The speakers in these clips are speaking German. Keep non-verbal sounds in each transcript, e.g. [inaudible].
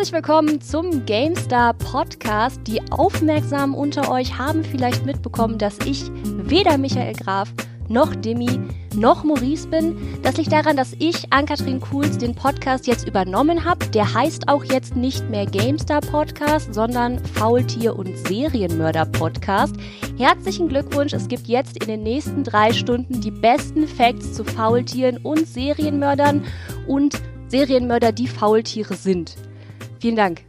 Herzlich willkommen zum GameStar Podcast. Die Aufmerksamen unter euch haben vielleicht mitbekommen, dass ich weder Michael Graf noch Demi noch Maurice bin. Das liegt daran, dass ich, Ann-Kathrin Kuhls, den Podcast jetzt übernommen habe. Der heißt auch jetzt nicht mehr GameStar Podcast, sondern Faultier- und Serienmörder Podcast. Herzlichen Glückwunsch, es gibt jetzt in den nächsten drei Stunden die besten Facts zu Faultieren und Serienmördern und Serienmörder, die Faultiere sind. Vielen Dank.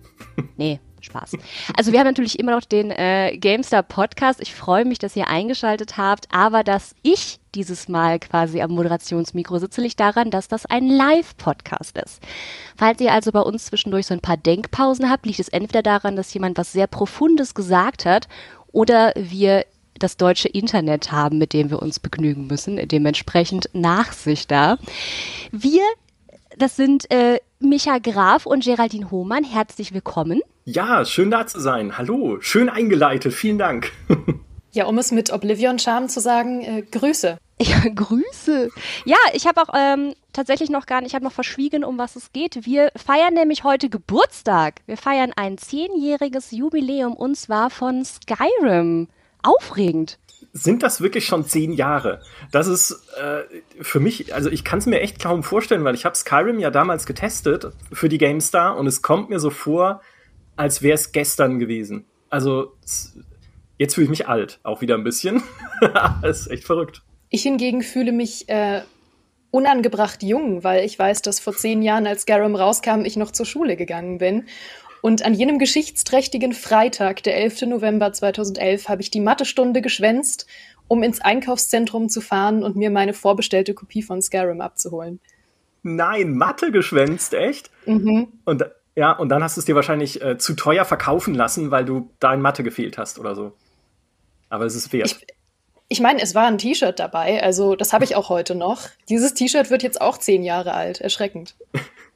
Nee, Spaß. Also wir haben natürlich immer noch den äh, GameStar Podcast. Ich freue mich, dass ihr eingeschaltet habt, aber dass ich dieses Mal quasi am Moderationsmikro sitze, liegt daran, dass das ein Live-Podcast ist. Falls ihr also bei uns zwischendurch so ein paar Denkpausen habt, liegt es entweder daran, dass jemand was sehr Profundes gesagt hat oder wir das deutsche Internet haben, mit dem wir uns begnügen müssen. Dementsprechend Nachsicht da. Wir, das sind äh, Micha Graf und Geraldine Hohmann. Herzlich willkommen. Ja, schön da zu sein. Hallo, schön eingeleitet. Vielen Dank. [laughs] Ja, um es mit Oblivion Charm zu sagen, äh, Grüße. Ja, [laughs] Grüße. Ja, ich habe auch ähm, tatsächlich noch gar nicht, ich habe noch verschwiegen, um was es geht. Wir feiern nämlich heute Geburtstag. Wir feiern ein zehnjähriges Jubiläum und zwar von Skyrim. Aufregend sind das wirklich schon zehn Jahre? Das ist äh, für mich, also ich kann es mir echt kaum vorstellen, weil ich habe Skyrim ja damals getestet für die GameStar und es kommt mir so vor, als wäre es gestern gewesen. Also jetzt fühle ich mich alt, auch wieder ein bisschen. [laughs] das ist echt verrückt. Ich hingegen fühle mich äh, unangebracht jung, weil ich weiß, dass vor zehn Jahren, als Skyrim rauskam, ich noch zur Schule gegangen bin. Und an jenem geschichtsträchtigen Freitag, der 11. November 2011, habe ich die Mathestunde geschwänzt, um ins Einkaufszentrum zu fahren und mir meine vorbestellte Kopie von Skyrim abzuholen. Nein, Mathe geschwänzt, echt? Mhm. Und ja, und dann hast du es dir wahrscheinlich äh, zu teuer verkaufen lassen, weil du da in Mathe gefehlt hast oder so. Aber es ist wert. Ich, ich meine, es war ein T-Shirt dabei, also das habe ich [laughs] auch heute noch. Dieses T-Shirt wird jetzt auch zehn Jahre alt, erschreckend. [laughs]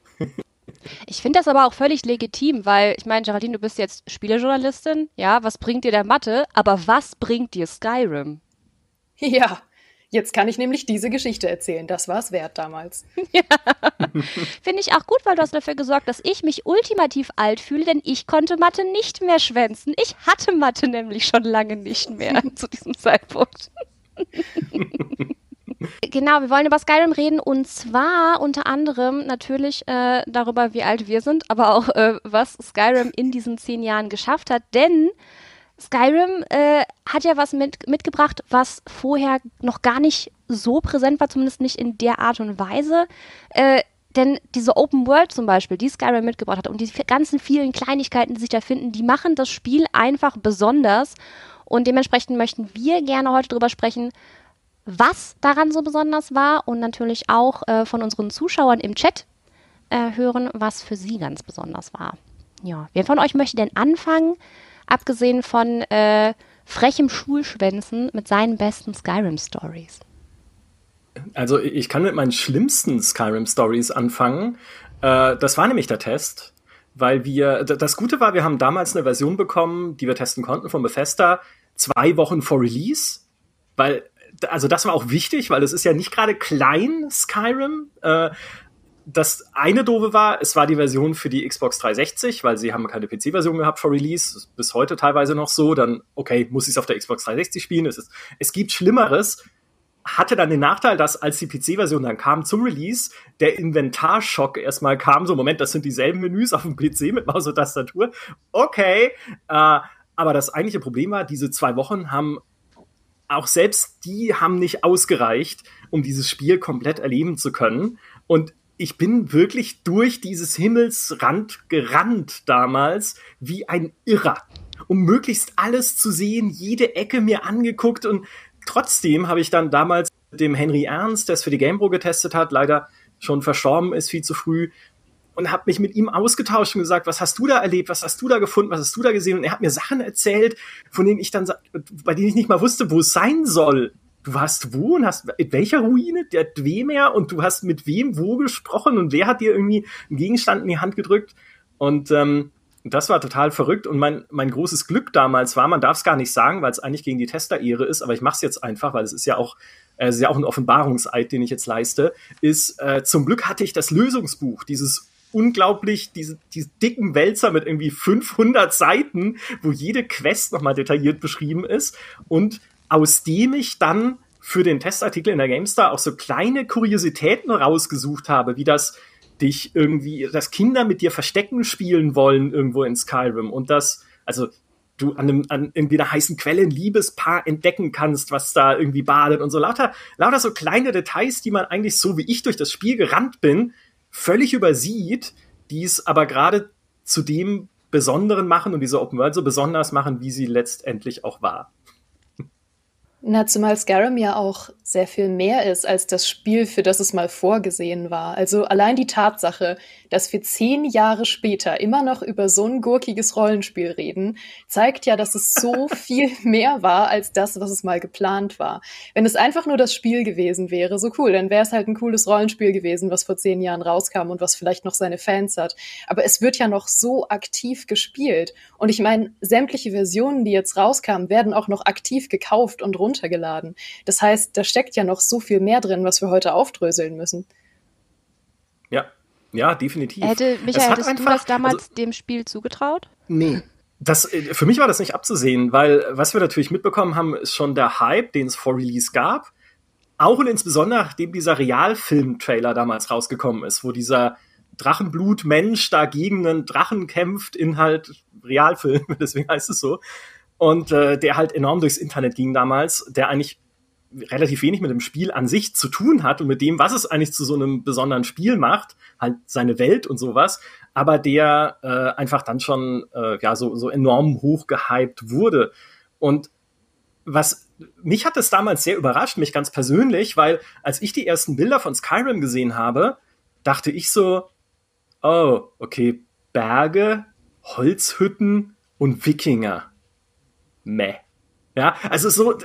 Ich finde das aber auch völlig legitim, weil ich meine, Geraldine, du bist jetzt Spielejournalistin, ja, was bringt dir der Mathe, aber was bringt dir Skyrim? [laughs] Ja, jetzt kann ich nämlich diese Geschichte erzählen. Das war es wert damals. [laughs] ja. Finde ich auch gut, weil du hast dafür gesorgt, dass ich mich ultimativ alt fühle, denn ich konnte Mathe nicht mehr schwänzen. Ich hatte Mathe nämlich schon lange nicht mehr [laughs] zu diesem Zeitpunkt. [laughs] Genau, wir wollen über Skyrim reden und zwar unter anderem natürlich äh, darüber, wie alt wir sind, aber auch äh, was Skyrim in diesen zehn Jahren geschafft hat, denn Skyrim äh, hat ja was mit, mitgebracht, was vorher noch gar nicht so präsent war, zumindest nicht in der Art und Weise. Äh, denn diese Open World zum Beispiel, die Skyrim mitgebracht hat und die ganzen vielen Kleinigkeiten, die sich da finden, die machen das Spiel einfach besonders. Und dementsprechend möchten wir gerne heute darüber sprechen, was daran so besonders war und natürlich auch äh, von unseren Zuschauern im Chat äh, hören, was für sie ganz besonders war. Ja, wer von euch möchte denn anfangen, abgesehen von äh, frechem Schulschwänzen mit seinen besten Skyrim-Stories? Also ich kann mit meinen schlimmsten Skyrim-Stories anfangen. Äh, das war nämlich der Test, weil wir, das Gute war, wir haben damals eine Version bekommen, die wir testen konnten von Bethesda, zwei Wochen vor Release, weil also das war auch wichtig, weil es ist ja nicht gerade klein, Skyrim. Äh, das eine doofe war, es war die Version für die Xbox 360, weil sie haben keine PC-Version gehabt vor Release, bis heute teilweise noch so. Dann, okay, muss ich es auf der Xbox 360 spielen. Es, ist, es gibt Schlimmeres. Hatte dann den Nachteil, dass als die PC-Version dann kam zum Release, der Inventarschock erstmal kam. So, Moment, das sind dieselben Menüs auf dem PC mit Maus und Tastatur. Okay. Äh, aber das eigentliche Problem war, diese zwei Wochen haben auch selbst die haben nicht ausgereicht, um dieses Spiel komplett erleben zu können. Und ich bin wirklich durch dieses Himmelsrand gerannt damals wie ein Irrer, um möglichst alles zu sehen, jede Ecke mir angeguckt und trotzdem habe ich dann damals dem Henry Ernst, der es für die GamePro getestet hat, leider schon verstorben ist, viel zu früh, und habe mich mit ihm ausgetauscht und gesagt, was hast du da erlebt, was hast du da gefunden, was hast du da gesehen? Und er hat mir Sachen erzählt, von denen ich dann, bei denen ich nicht mal wusste, wo es sein soll. Du warst wo und hast in welcher Ruine, der Dwemer? Und du hast mit wem wo gesprochen? Und wer hat dir irgendwie einen Gegenstand in die Hand gedrückt? Und ähm, das war total verrückt. Und mein, mein großes Glück damals war, man darf es gar nicht sagen, weil es eigentlich gegen die Tester-Ehre ist, aber ich mache es jetzt einfach, weil es ist ja auch äh, es ist ja auch ein Offenbarungseid, den ich jetzt leiste, ist, äh, zum Glück hatte ich das Lösungsbuch, dieses unglaublich, diese, diese dicken Wälzer mit irgendwie 500 Seiten, wo jede Quest nochmal detailliert beschrieben ist und aus dem ich dann für den Testartikel in der GameStar auch so kleine Kuriositäten rausgesucht habe, wie das dich irgendwie, dass Kinder mit dir Verstecken spielen wollen irgendwo in Skyrim und dass, also du an, einem, an irgendwie einer heißen Quelle ein Liebespaar entdecken kannst, was da irgendwie badet und so. Lauter, lauter so kleine Details, die man eigentlich so wie ich durch das Spiel gerannt bin, völlig übersieht, die es aber gerade zu dem Besonderen machen und diese Open World so besonders machen, wie sie letztendlich auch war. Na, zumal Skyrim ja auch sehr viel mehr ist als das Spiel, für das es mal vorgesehen war. Also allein die Tatsache, dass wir zehn Jahre später immer noch über so ein gurkiges Rollenspiel reden, zeigt ja, dass es so [laughs] viel mehr war als das, was es mal geplant war. Wenn es einfach nur das Spiel gewesen wäre, so cool, dann wäre es halt ein cooles Rollenspiel gewesen, was vor zehn Jahren rauskam und was vielleicht noch seine Fans hat. Aber es wird ja noch so aktiv gespielt. Und ich meine, sämtliche Versionen, die jetzt rauskamen, werden auch noch aktiv gekauft und runtergeladen. Das heißt, da steckt ja noch so viel mehr drin, was wir heute aufdröseln müssen. Ja, ja, definitiv. Hätte, Michael, hättest einfach, du das damals also, dem Spiel zugetraut? Nee. Das, äh, für mich war das nicht abzusehen, weil was wir natürlich mitbekommen haben, ist schon der Hype, den es vor Release gab. Auch und insbesondere nachdem dieser Realfilm-Trailer damals rausgekommen ist, wo dieser Drachenblut-Mensch da gegen einen Drachen kämpft in halt Realfilm, [laughs] deswegen heißt es so. Und äh, der halt enorm durchs Internet ging damals, der eigentlich relativ wenig mit dem Spiel an sich zu tun hat und mit dem, was es eigentlich zu so einem besonderen Spiel macht, halt seine Welt und sowas, aber der äh, einfach dann schon äh, ja so, so enorm hoch gehypt wurde. Und was mich hat es damals sehr überrascht, mich ganz persönlich, weil als ich die ersten Bilder von Skyrim gesehen habe, dachte ich so, oh, okay, Berge, Holzhütten und Wikinger. Meh. Ja, also so,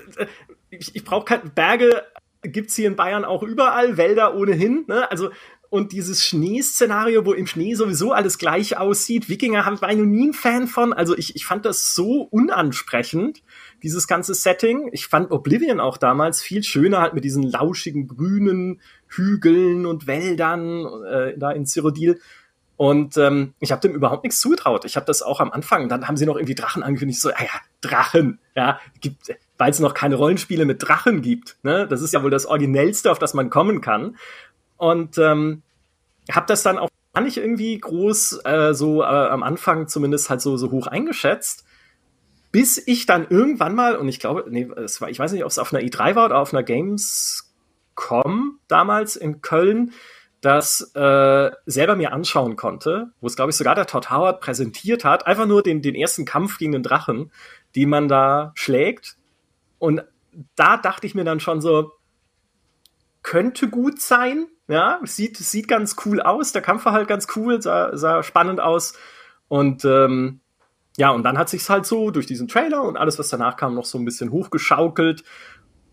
ich, ich brauche keine Berge, gibt's hier in Bayern auch überall, Wälder ohnehin. Ne? Also und dieses Schneeszenario, wo im Schnee sowieso alles gleich aussieht. Wikinger war ich noch nie ein Fan von. Also ich, ich fand das so unansprechend, dieses ganze Setting. Ich fand Oblivion auch damals viel schöner, halt mit diesen lauschigen grünen Hügeln und Wäldern äh, da in Cyrodiil. Und ähm, ich habe dem überhaupt nichts zugetraut. Ich habe das auch am Anfang, dann haben sie noch irgendwie Drachen angekündigt, so, ah ja, Drachen, ja, gibt, weil es noch keine Rollenspiele mit Drachen gibt. Ne? Das ist ja wohl das Originellste, auf das man kommen kann. Und ähm, habe das dann auch gar nicht irgendwie groß äh, so äh, am Anfang zumindest halt so, so hoch eingeschätzt, bis ich dann irgendwann mal, und ich glaube, nee, es war, ich weiß nicht, ob es auf einer E3 war oder auf einer Gamescom damals in Köln, das äh, selber mir anschauen konnte, wo es, glaube ich, sogar der Todd Howard präsentiert hat, einfach nur den, den ersten Kampf gegen den Drachen, die man da schlägt und da dachte ich mir dann schon so, könnte gut sein. Ja, sieht, sieht ganz cool aus. Der Kampf war halt ganz cool, sah, sah spannend aus. Und ähm, ja, und dann hat sich's halt so durch diesen Trailer und alles, was danach kam, noch so ein bisschen hochgeschaukelt.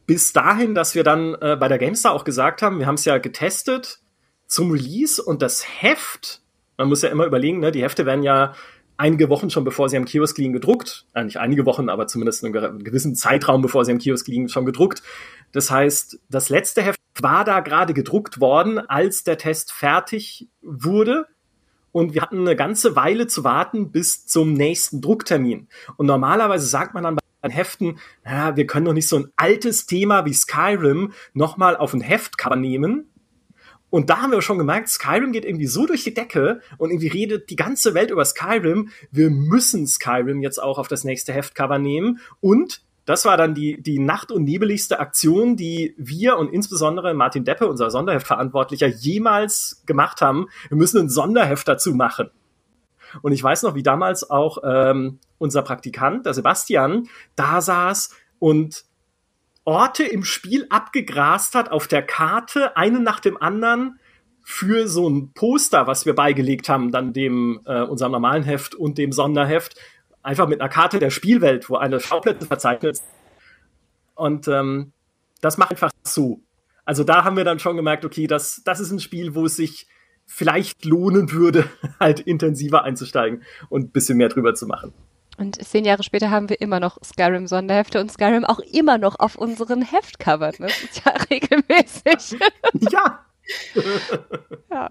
Bis dahin, dass wir dann äh, bei der GameStar auch gesagt haben, wir haben es ja getestet zum Release und das Heft, man muss ja immer überlegen, ne, die Hefte werden ja einige Wochen schon bevor sie am Kiosk liegen gedruckt. Äh, nicht einige Wochen, aber zumindest einen gewissen Zeitraum bevor sie am Kiosk liegen schon gedruckt. Das heißt, das letzte Heft war da gerade gedruckt worden, als der Test fertig wurde. Und wir hatten eine ganze Weile zu warten bis zum nächsten Drucktermin. Und normalerweise sagt man dann bei Heften, naja, wir können doch nicht so ein altes Thema wie Skyrim nochmal auf ein Heftcover nehmen, und da haben wir schon gemerkt, Skyrim geht irgendwie so durch die Decke und irgendwie redet die ganze Welt über Skyrim. Wir müssen Skyrim jetzt auch auf das nächste Heftcover nehmen. Und das war dann die, die nacht- und nebeligste Aktion, die wir und insbesondere Martin Deppe, unser Sonderheftverantwortlicher, jemals gemacht haben. Wir müssen ein Sonderheft dazu machen. Und ich weiß noch, wie damals auch ähm, unser Praktikant, der Sebastian, da saß und Orte im Spiel abgegrast hat auf der Karte, einen nach dem anderen für so ein Poster, was wir beigelegt haben, dann dem äh, unserem normalen Heft und dem Sonderheft, einfach mit einer Karte der Spielwelt, wo eine Schauplätze verzeichnet ist. Und ähm, das macht einfach so. Also da haben wir dann schon gemerkt, okay, das, das ist ein Spiel, wo es sich vielleicht lohnen würde, [laughs] halt intensiver einzusteigen und ein bisschen mehr drüber zu machen. Und zehn Jahre später haben wir immer noch Skyrim-Sonderhefte und Skyrim auch immer noch auf unseren Heftcovern. Das ist ja [laughs] regelmäßig. Ja. [laughs] ja.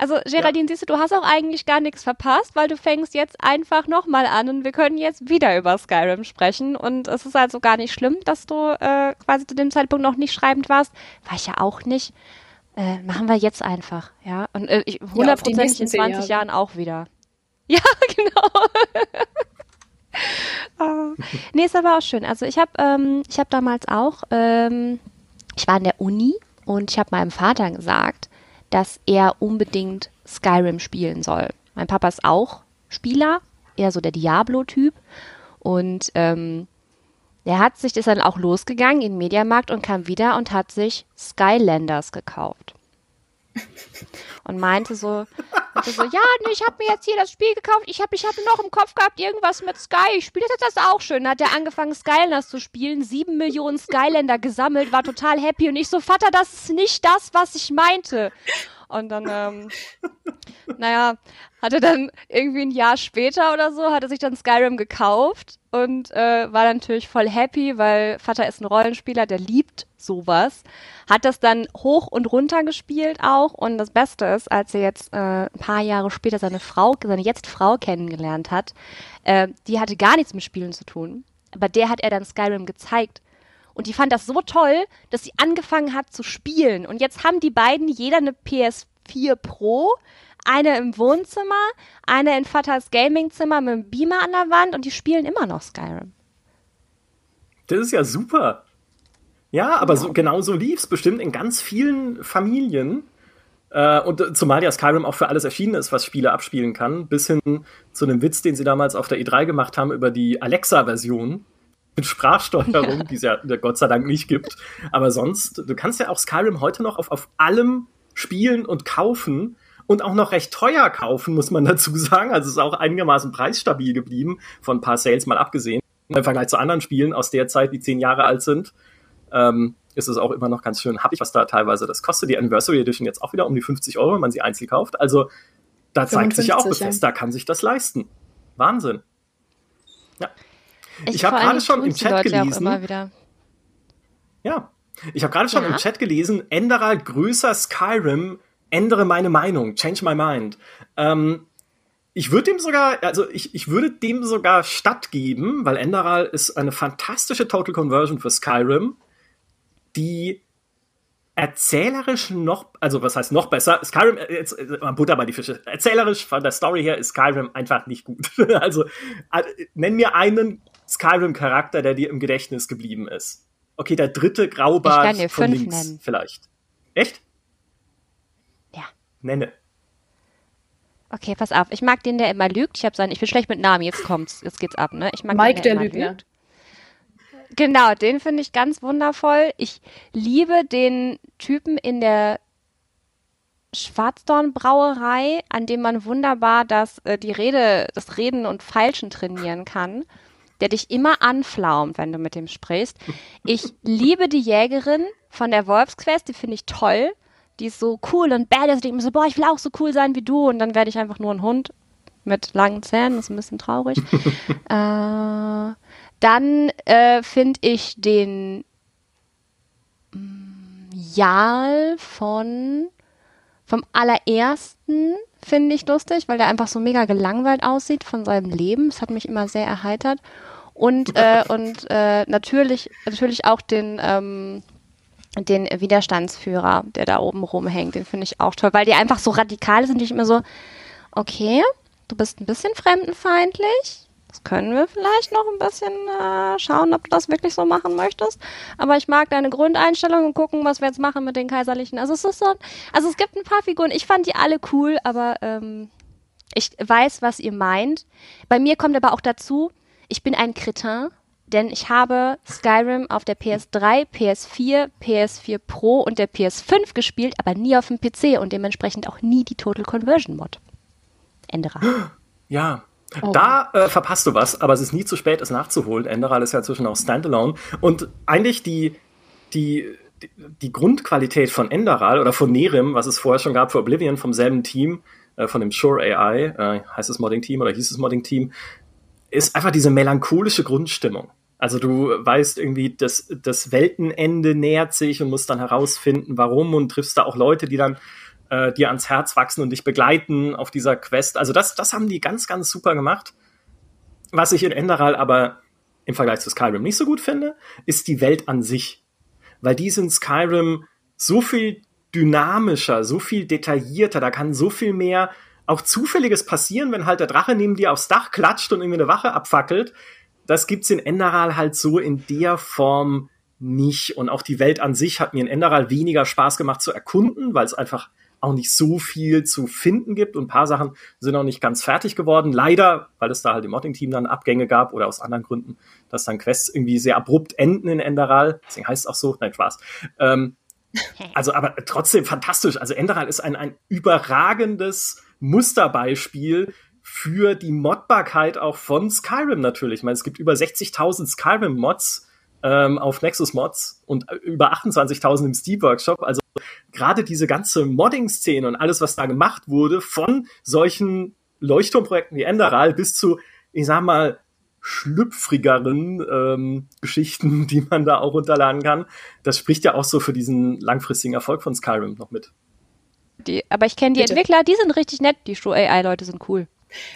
Also Geraldine, ja. siehst du, du hast auch eigentlich gar nichts verpasst, weil du fängst jetzt einfach nochmal an und wir können jetzt wieder über Skyrim sprechen. Und es ist also gar nicht schlimm, dass du äh, quasi zu dem Zeitpunkt noch nicht schreibend warst. War ich ja auch nicht. Äh, machen wir jetzt einfach, ja. Und äh, hundertprozentig ja, in 20 Jahren auch wieder. [laughs] Ja, genau. [laughs] oh. Nee, ist aber auch schön. Also ich habe ähm, hab damals auch, ähm, ich war in der Uni und ich habe meinem Vater gesagt, dass er unbedingt Skyrim spielen soll. Mein Papa ist auch Spieler, eher so der Diablo-Typ. Und ähm, er hat sich das dann auch losgegangen in den Mediamarkt und kam wieder und hat sich Skylanders gekauft und meinte so, meinte so ja, nee, ich habe mir jetzt hier das Spiel gekauft. Ich habe ich hab noch im Kopf gehabt, irgendwas mit Sky. Ich spiele das auch schön. Dann hat er angefangen, Skylanders zu spielen. Sieben Millionen Skylander gesammelt, war total happy. Und ich so, Vater, das ist nicht das, was ich meinte. Und dann, ähm, naja, hatte dann irgendwie ein Jahr später oder so, hatte sich dann Skyrim gekauft und äh, war natürlich voll happy, weil Vater ist ein Rollenspieler, der liebt sowas. Hat das dann hoch und runter gespielt auch. Und das Beste ist, als er jetzt äh, ein paar Jahre später seine Frau, seine jetzt Frau kennengelernt hat, äh, die hatte gar nichts mit Spielen zu tun. Aber der hat er dann Skyrim gezeigt. Und die fand das so toll, dass sie angefangen hat zu spielen. Und jetzt haben die beiden jeder eine PS4 Pro, eine im Wohnzimmer, eine in Vaters Gamingzimmer mit einem Beamer an der Wand und die spielen immer noch Skyrim. Das ist ja super. Ja, aber so, genau so lief es bestimmt in ganz vielen Familien. Äh, und zumal ja Skyrim auch für alles erschienen ist, was Spiele abspielen kann, bis hin zu einem Witz, den sie damals auf der E3 gemacht haben über die Alexa-Version mit Sprachsteuerung, die es ja Gott sei Dank nicht gibt. Aber sonst, du kannst ja auch Skyrim heute noch auf, auf allem spielen und kaufen und auch noch recht teuer kaufen, muss man dazu sagen. Also es ist auch einigermaßen preisstabil geblieben, von ein paar Sales mal abgesehen. Im Vergleich zu anderen Spielen aus der Zeit, die zehn Jahre alt sind, ähm, ist es auch immer noch ganz schön happig, was da teilweise das kostet. Die Anniversary Edition jetzt auch wieder um die 50 Euro, wenn man sie einzeln kauft. Also da zeigt sich ja auch, Bethesda ja. kann sich das leisten. Wahnsinn. Ja. Ich, ich habe gerade schon im Chat gelesen. Ja, ich habe gerade schon ja. im Chat gelesen, Enderal größer Skyrim, ändere meine Meinung, change my mind. Ähm, ich würde dem sogar, also ich, ich würde dem sogar stattgeben, weil Enderal ist eine fantastische Total Conversion für Skyrim, die erzählerisch noch, also was heißt noch besser? Skyrim, äh, jetzt äh, Butter bei die Fische. Erzählerisch von der Story her ist Skyrim einfach nicht gut. [laughs] also äh, nenn mir einen Skyrim-Charakter, der dir im Gedächtnis geblieben ist. Okay, der dritte Graubart von links nennen. vielleicht. Echt? Ja. Nenne. Okay, pass auf. Ich mag den, der immer lügt. Ich habe seinen, ich bin schlecht mit Namen. Jetzt kommt's, jetzt geht's ab, ne? Ich mag Mike, den, der, der lügt. Genau, den finde ich ganz wundervoll. Ich liebe den Typen in der Schwarzdorn-Brauerei, an dem man wunderbar das, äh, die Rede, das Reden und Falschen trainieren kann der dich immer anflaumt, wenn du mit dem sprichst. Ich liebe die Jägerin von der Wolfsquest, die finde ich toll. Die ist so cool und badass. Denke mir so, boah, ich will auch so cool sein wie du. Und dann werde ich einfach nur ein Hund mit langen Zähnen. Das ist ein bisschen traurig. [laughs] äh, dann äh, finde ich den mm, Jarl von vom allerersten finde ich lustig, weil der einfach so mega gelangweilt aussieht von seinem Leben. Das hat mich immer sehr erheitert. Und, [laughs] äh, und äh, natürlich, natürlich auch den, ähm, den Widerstandsführer, der da oben rumhängt, den finde ich auch toll, weil die einfach so radikal sind, ich immer so, okay, du bist ein bisschen fremdenfeindlich, das können wir vielleicht noch ein bisschen äh, schauen, ob du das wirklich so machen möchtest. Aber ich mag deine Grundeinstellung und gucken, was wir jetzt machen mit den Kaiserlichen. Also es ist so, also es gibt ein paar Figuren. Ich fand die alle cool, aber ähm, ich weiß, was ihr meint. Bei mir kommt aber auch dazu, ich bin ein Kretin, denn ich habe Skyrim auf der PS3, PS4, PS4 Pro und der PS5 gespielt, aber nie auf dem PC und dementsprechend auch nie die Total Conversion Mod. Enderer. Ja, Oh. Da äh, verpasst du was, aber es ist nie zu spät, es nachzuholen. Enderal ist ja inzwischen auch Standalone. Und eigentlich die, die, die Grundqualität von Enderal oder von Nerim, was es vorher schon gab für Oblivion vom selben Team, äh, von dem Sure AI, äh, heißt es Modding Team oder hieß es Modding Team, ist einfach diese melancholische Grundstimmung. Also du weißt irgendwie, das, das Weltenende nähert sich und musst dann herausfinden, warum und triffst da auch Leute, die dann äh, dir ans Herz wachsen und dich begleiten auf dieser Quest. Also das, das haben die ganz, ganz super gemacht. Was ich in Enderal aber im Vergleich zu Skyrim nicht so gut finde, ist die Welt an sich. Weil die in Skyrim so viel dynamischer, so viel detaillierter, da kann so viel mehr auch Zufälliges passieren, wenn halt der Drache neben dir aufs Dach klatscht und irgendwie eine Wache abfackelt. Das gibt's in Enderal halt so in der Form nicht. Und auch die Welt an sich hat mir in Enderal weniger Spaß gemacht zu erkunden, weil es einfach auch nicht so viel zu finden gibt und ein paar Sachen sind noch nicht ganz fertig geworden. Leider, weil es da halt im Modding-Team dann Abgänge gab oder aus anderen Gründen, dass dann Quests irgendwie sehr abrupt enden in Enderal. Deswegen heißt es auch so. Nein, Spaß. Ähm, [laughs] also, aber trotzdem fantastisch. Also Enderal ist ein, ein überragendes Musterbeispiel für die Modbarkeit auch von Skyrim natürlich. Ich meine, es gibt über 60.000 Skyrim-Mods ähm, auf Nexus Mods und über 28.000 im Steam Workshop. Also gerade diese ganze Modding-Szene und alles, was da gemacht wurde, von solchen Leuchtturmprojekten wie Enderal bis zu, ich sag mal, schlüpfrigeren ähm, Geschichten, [laughs] die man da auch runterladen kann. Das spricht ja auch so für diesen langfristigen Erfolg von Skyrim noch mit. Die, aber ich kenne die Bitte? Entwickler, die sind richtig nett. Die Show AI-Leute sind cool.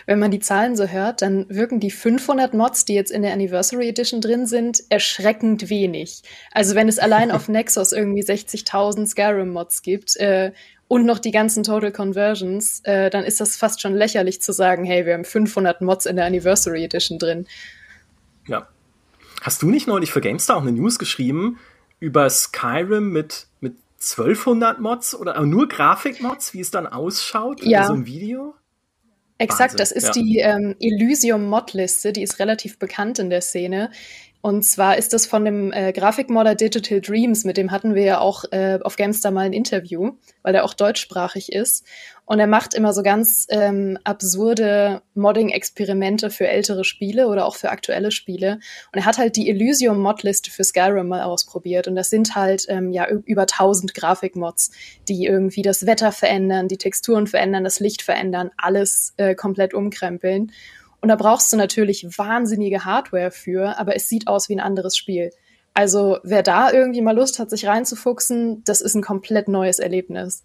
Wenn man die Zahlen so hört, dann wirken die 500 Mods, die jetzt in der Anniversary Edition drin sind, erschreckend wenig. Also wenn es [laughs] allein auf Nexus irgendwie 60.000 Skyrim-Mods gibt äh, und noch die ganzen Total Conversions, äh, dann ist das fast schon lächerlich zu sagen, hey, wir haben 500 Mods in der Anniversary Edition drin. Ja. Hast du nicht neulich für GameStar auch eine News geschrieben über Skyrim mit, mit 1200 Mods oder nur Grafikmods, wie es dann ausschaut? Ja. So ein Video? Exakt, Wahnsinn, das ist ja. die ähm, Elysium-Mod-Liste, die ist relativ bekannt in der Szene. Und zwar ist das von dem äh, Grafikmodder Digital Dreams, mit dem hatten wir ja auch äh, auf Gamestar mal ein Interview, weil er auch deutschsprachig ist. Und er macht immer so ganz ähm, absurde Modding-Experimente für ältere Spiele oder auch für aktuelle Spiele. Und er hat halt die Elysium-Mod-Liste für Skyrim mal ausprobiert. Und das sind halt ähm, ja über 1000 Grafikmods, die irgendwie das Wetter verändern, die Texturen verändern, das Licht verändern, alles äh, komplett umkrempeln. Und da brauchst du natürlich wahnsinnige Hardware für, aber es sieht aus wie ein anderes Spiel. Also wer da irgendwie mal Lust hat, sich reinzufuchsen, das ist ein komplett neues Erlebnis.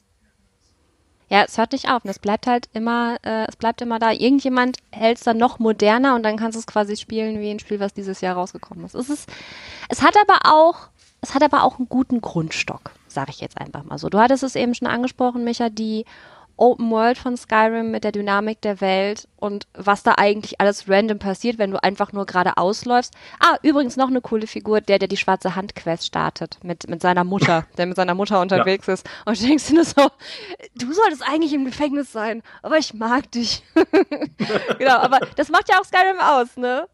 Ja, es hört nicht auf. Und es bleibt halt immer, äh, es bleibt immer da. Irgendjemand hält es dann noch moderner und dann kannst du es quasi spielen wie ein Spiel, was dieses Jahr rausgekommen ist. Es ist, es hat aber auch, es hat aber auch einen guten Grundstock, sage ich jetzt einfach mal so. Du hattest es eben schon angesprochen, Micha, die Open World von Skyrim mit der Dynamik der Welt und was da eigentlich alles random passiert, wenn du einfach nur gerade ausläufst. Ah, übrigens noch eine coole Figur, der, der die schwarze Hand-Quest startet mit, mit seiner Mutter, [laughs] der mit seiner Mutter unterwegs ja. ist. Und du denkst dir nur so, du solltest eigentlich im Gefängnis sein, aber ich mag dich. [laughs] genau, aber das macht ja auch Skyrim aus, ne?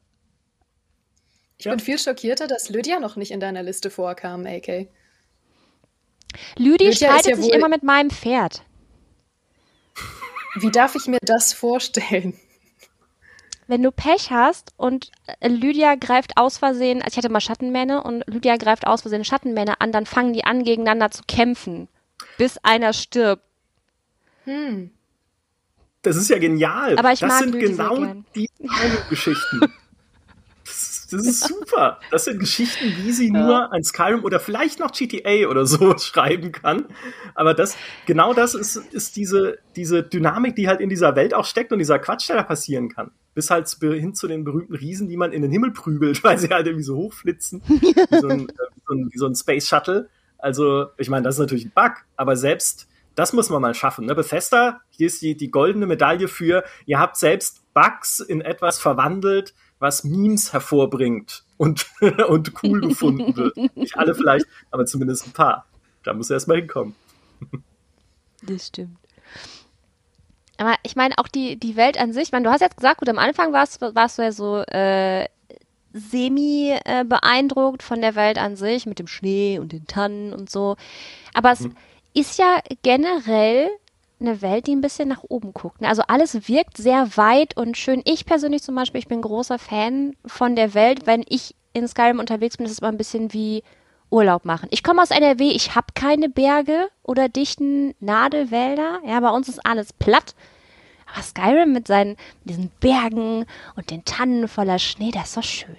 Ich ja. bin viel schockierter, dass Lydia noch nicht in deiner Liste vorkam, AK. Lüdi streitet ja sich immer mit meinem Pferd. Wie darf ich mir das vorstellen? Wenn du Pech hast und äh, Lydia greift aus Versehen, also ich hatte mal Schattenmähne und Lydia greift aus Versehen Schattenmähne an, dann fangen die an, gegeneinander zu kämpfen, bis einer stirbt. Hm. Das ist ja genial. Aber ich das mag sind Lydia genau die [laughs] Geschichten. Das ist super. Das sind Geschichten, wie sie ja. nur ein Skyrim oder vielleicht noch GTA oder so [laughs] schreiben kann. Aber das, genau das ist, ist diese, diese Dynamik, die halt in dieser Welt auch steckt und dieser Quatsch, der da passieren kann. Bis halt hin zu den berühmten Riesen, die man in den Himmel prügelt, [laughs] weil sie halt irgendwie so hochflitzen. [laughs] wie, so ein, äh, wie, so ein, wie so ein Space Shuttle. Also, ich meine, das ist natürlich ein Bug, aber selbst das muss man mal schaffen. Ne? Bethesda, hier ist die, die goldene Medaille für, ihr habt selbst Bugs in etwas verwandelt, was Memes hervorbringt und, [laughs] und cool gefunden wird. Nicht alle vielleicht, aber zumindest ein paar. Da muss er erstmal hinkommen. Das stimmt. Aber ich meine, auch die, die Welt an sich, ich meine, du hast jetzt gesagt, gut, am Anfang warst, warst du ja so äh, semi äh, beeindruckt von der Welt an sich, mit dem Schnee und den Tannen und so. Aber es mhm. ist ja generell eine Welt, die ein bisschen nach oben guckt. Ne? Also alles wirkt sehr weit und schön. Ich persönlich zum Beispiel, ich bin großer Fan von der Welt. Wenn ich in Skyrim unterwegs bin, ist es immer ein bisschen wie Urlaub machen. Ich komme aus NRW, ich habe keine Berge oder dichten Nadelwälder. Ja, bei uns ist alles platt. Aber Skyrim mit seinen diesen Bergen und den Tannen voller Schnee, das ist doch schön.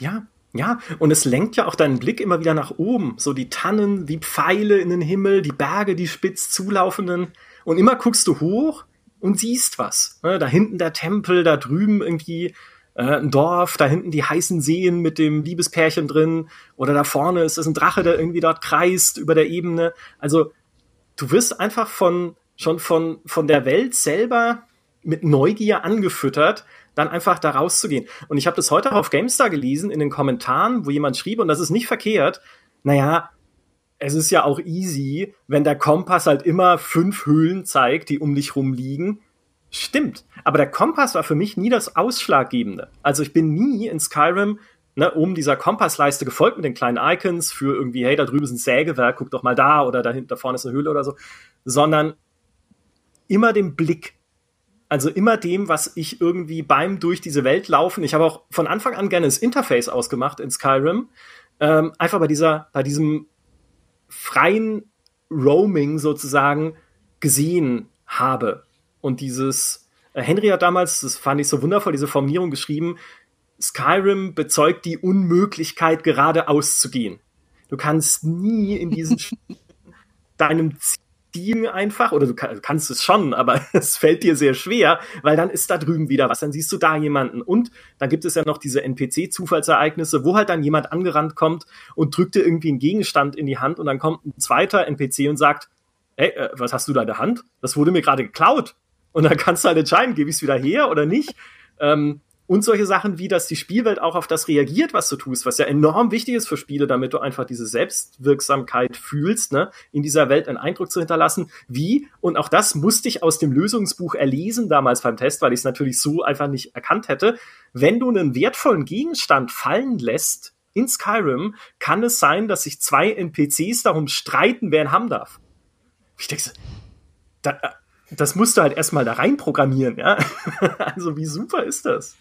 Ja, Ja, und es lenkt ja auch deinen Blick immer wieder nach oben. So die Tannen, die Pfeile in den Himmel, die Berge, die spitz zulaufenden. Und immer guckst du hoch und siehst was. Ne, da hinten der Tempel, da drüben irgendwie äh, ein Dorf, da hinten die heißen Seen mit dem Liebespärchen drin. Oder da vorne ist es ein Drache, der irgendwie dort kreist über der Ebene. Also du wirst einfach von, schon von, von der Welt selber mit Neugier angefüttert dann einfach da rauszugehen. Und ich habe das heute auch auf GameStar gelesen in den Kommentaren, wo jemand schrieb, und das ist nicht verkehrt, naja, es ist ja auch easy, wenn der Kompass halt immer fünf Höhlen zeigt, die um dich rumliegen. Stimmt. Aber der Kompass war für mich nie das Ausschlaggebende. Also ich bin nie in Skyrim ne, um dieser Kompassleiste gefolgt mit den kleinen Icons für irgendwie, hey, da drüben ist ein Sägewerk, guck doch mal da oder da hinten, da vorne ist eine Höhle oder so, sondern immer den Blick also immer dem, was ich irgendwie beim durch diese Welt laufen. Ich habe auch von Anfang an gerne das Interface ausgemacht in Skyrim. Ähm, einfach bei dieser, bei diesem freien Roaming sozusagen gesehen habe. Und dieses, äh, Henry hat damals, das fand ich so wundervoll, diese Formulierung geschrieben, Skyrim bezeugt die Unmöglichkeit, geradeaus zu gehen. Du kannst nie in diesen [laughs] deinem Ziel Steam einfach, oder du kannst es schon, aber [laughs] es fällt dir sehr schwer, weil dann ist da drüben wieder was, dann siehst du da jemanden. Und dann gibt es ja noch diese NPC-Zufallsereignisse, wo halt dann jemand angerannt kommt und drückt dir irgendwie einen Gegenstand in die Hand und dann kommt ein zweiter NPC und sagt, ey, äh, was hast du da in der Hand? Das wurde mir gerade geklaut. Und dann kannst du halt entscheiden, gebe ich es wieder her oder nicht. Ähm, und solche Sachen wie, dass die Spielwelt auch auf das reagiert, was du tust, was ja enorm wichtig ist für Spiele, damit du einfach diese Selbstwirksamkeit fühlst, ne, in dieser Welt einen Eindruck zu hinterlassen. Wie, und auch das musste ich aus dem Lösungsbuch erlesen damals beim Test, weil ich es natürlich so einfach nicht erkannt hätte. Wenn du einen wertvollen Gegenstand fallen lässt in Skyrim, kann es sein, dass sich zwei NPCs darum streiten, wer ihn haben darf. Ich denke, da, das musst du halt erstmal da rein programmieren, ja. [laughs] also wie super ist das?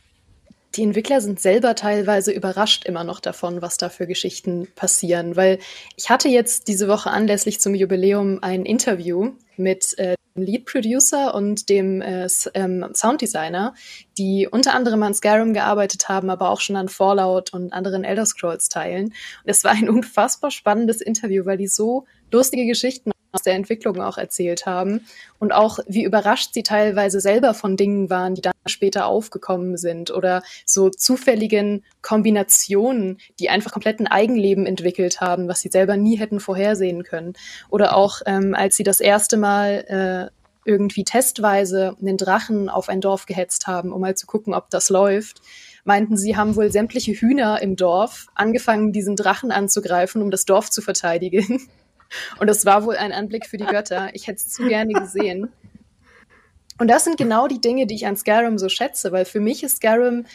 Die Entwickler sind selber teilweise überrascht immer noch davon, was da für Geschichten passieren. Weil ich hatte jetzt diese Woche anlässlich zum Jubiläum ein Interview mit äh, dem Lead Producer und dem äh, ähm, Sounddesigner, die unter anderem an Skyrim gearbeitet haben, aber auch schon an Fallout und anderen Elder Scrolls Teilen. Und es war ein [laughs] unfassbar spannendes Interview, weil die so lustige Geschichten aus der Entwicklung auch erzählt haben und auch wie überrascht sie teilweise selber von Dingen waren, die dann später aufgekommen sind oder so zufälligen Kombinationen, die einfach komplett ein Eigenleben entwickelt haben, was sie selber nie hätten vorhersehen können. Oder auch ähm, als sie das erste Mal äh, irgendwie testweise einen Drachen auf ein Dorf gehetzt haben, um mal zu gucken, ob das läuft, meinten, sie haben wohl sämtliche Hühner im Dorf angefangen, diesen Drachen anzugreifen, um das Dorf zu verteidigen. Und das war wohl ein Anblick für die Götter. Ich hätte es zu gerne gesehen. Und das sind genau die Dinge, die ich an Skyrim so schätze, weil für mich ist Skyrim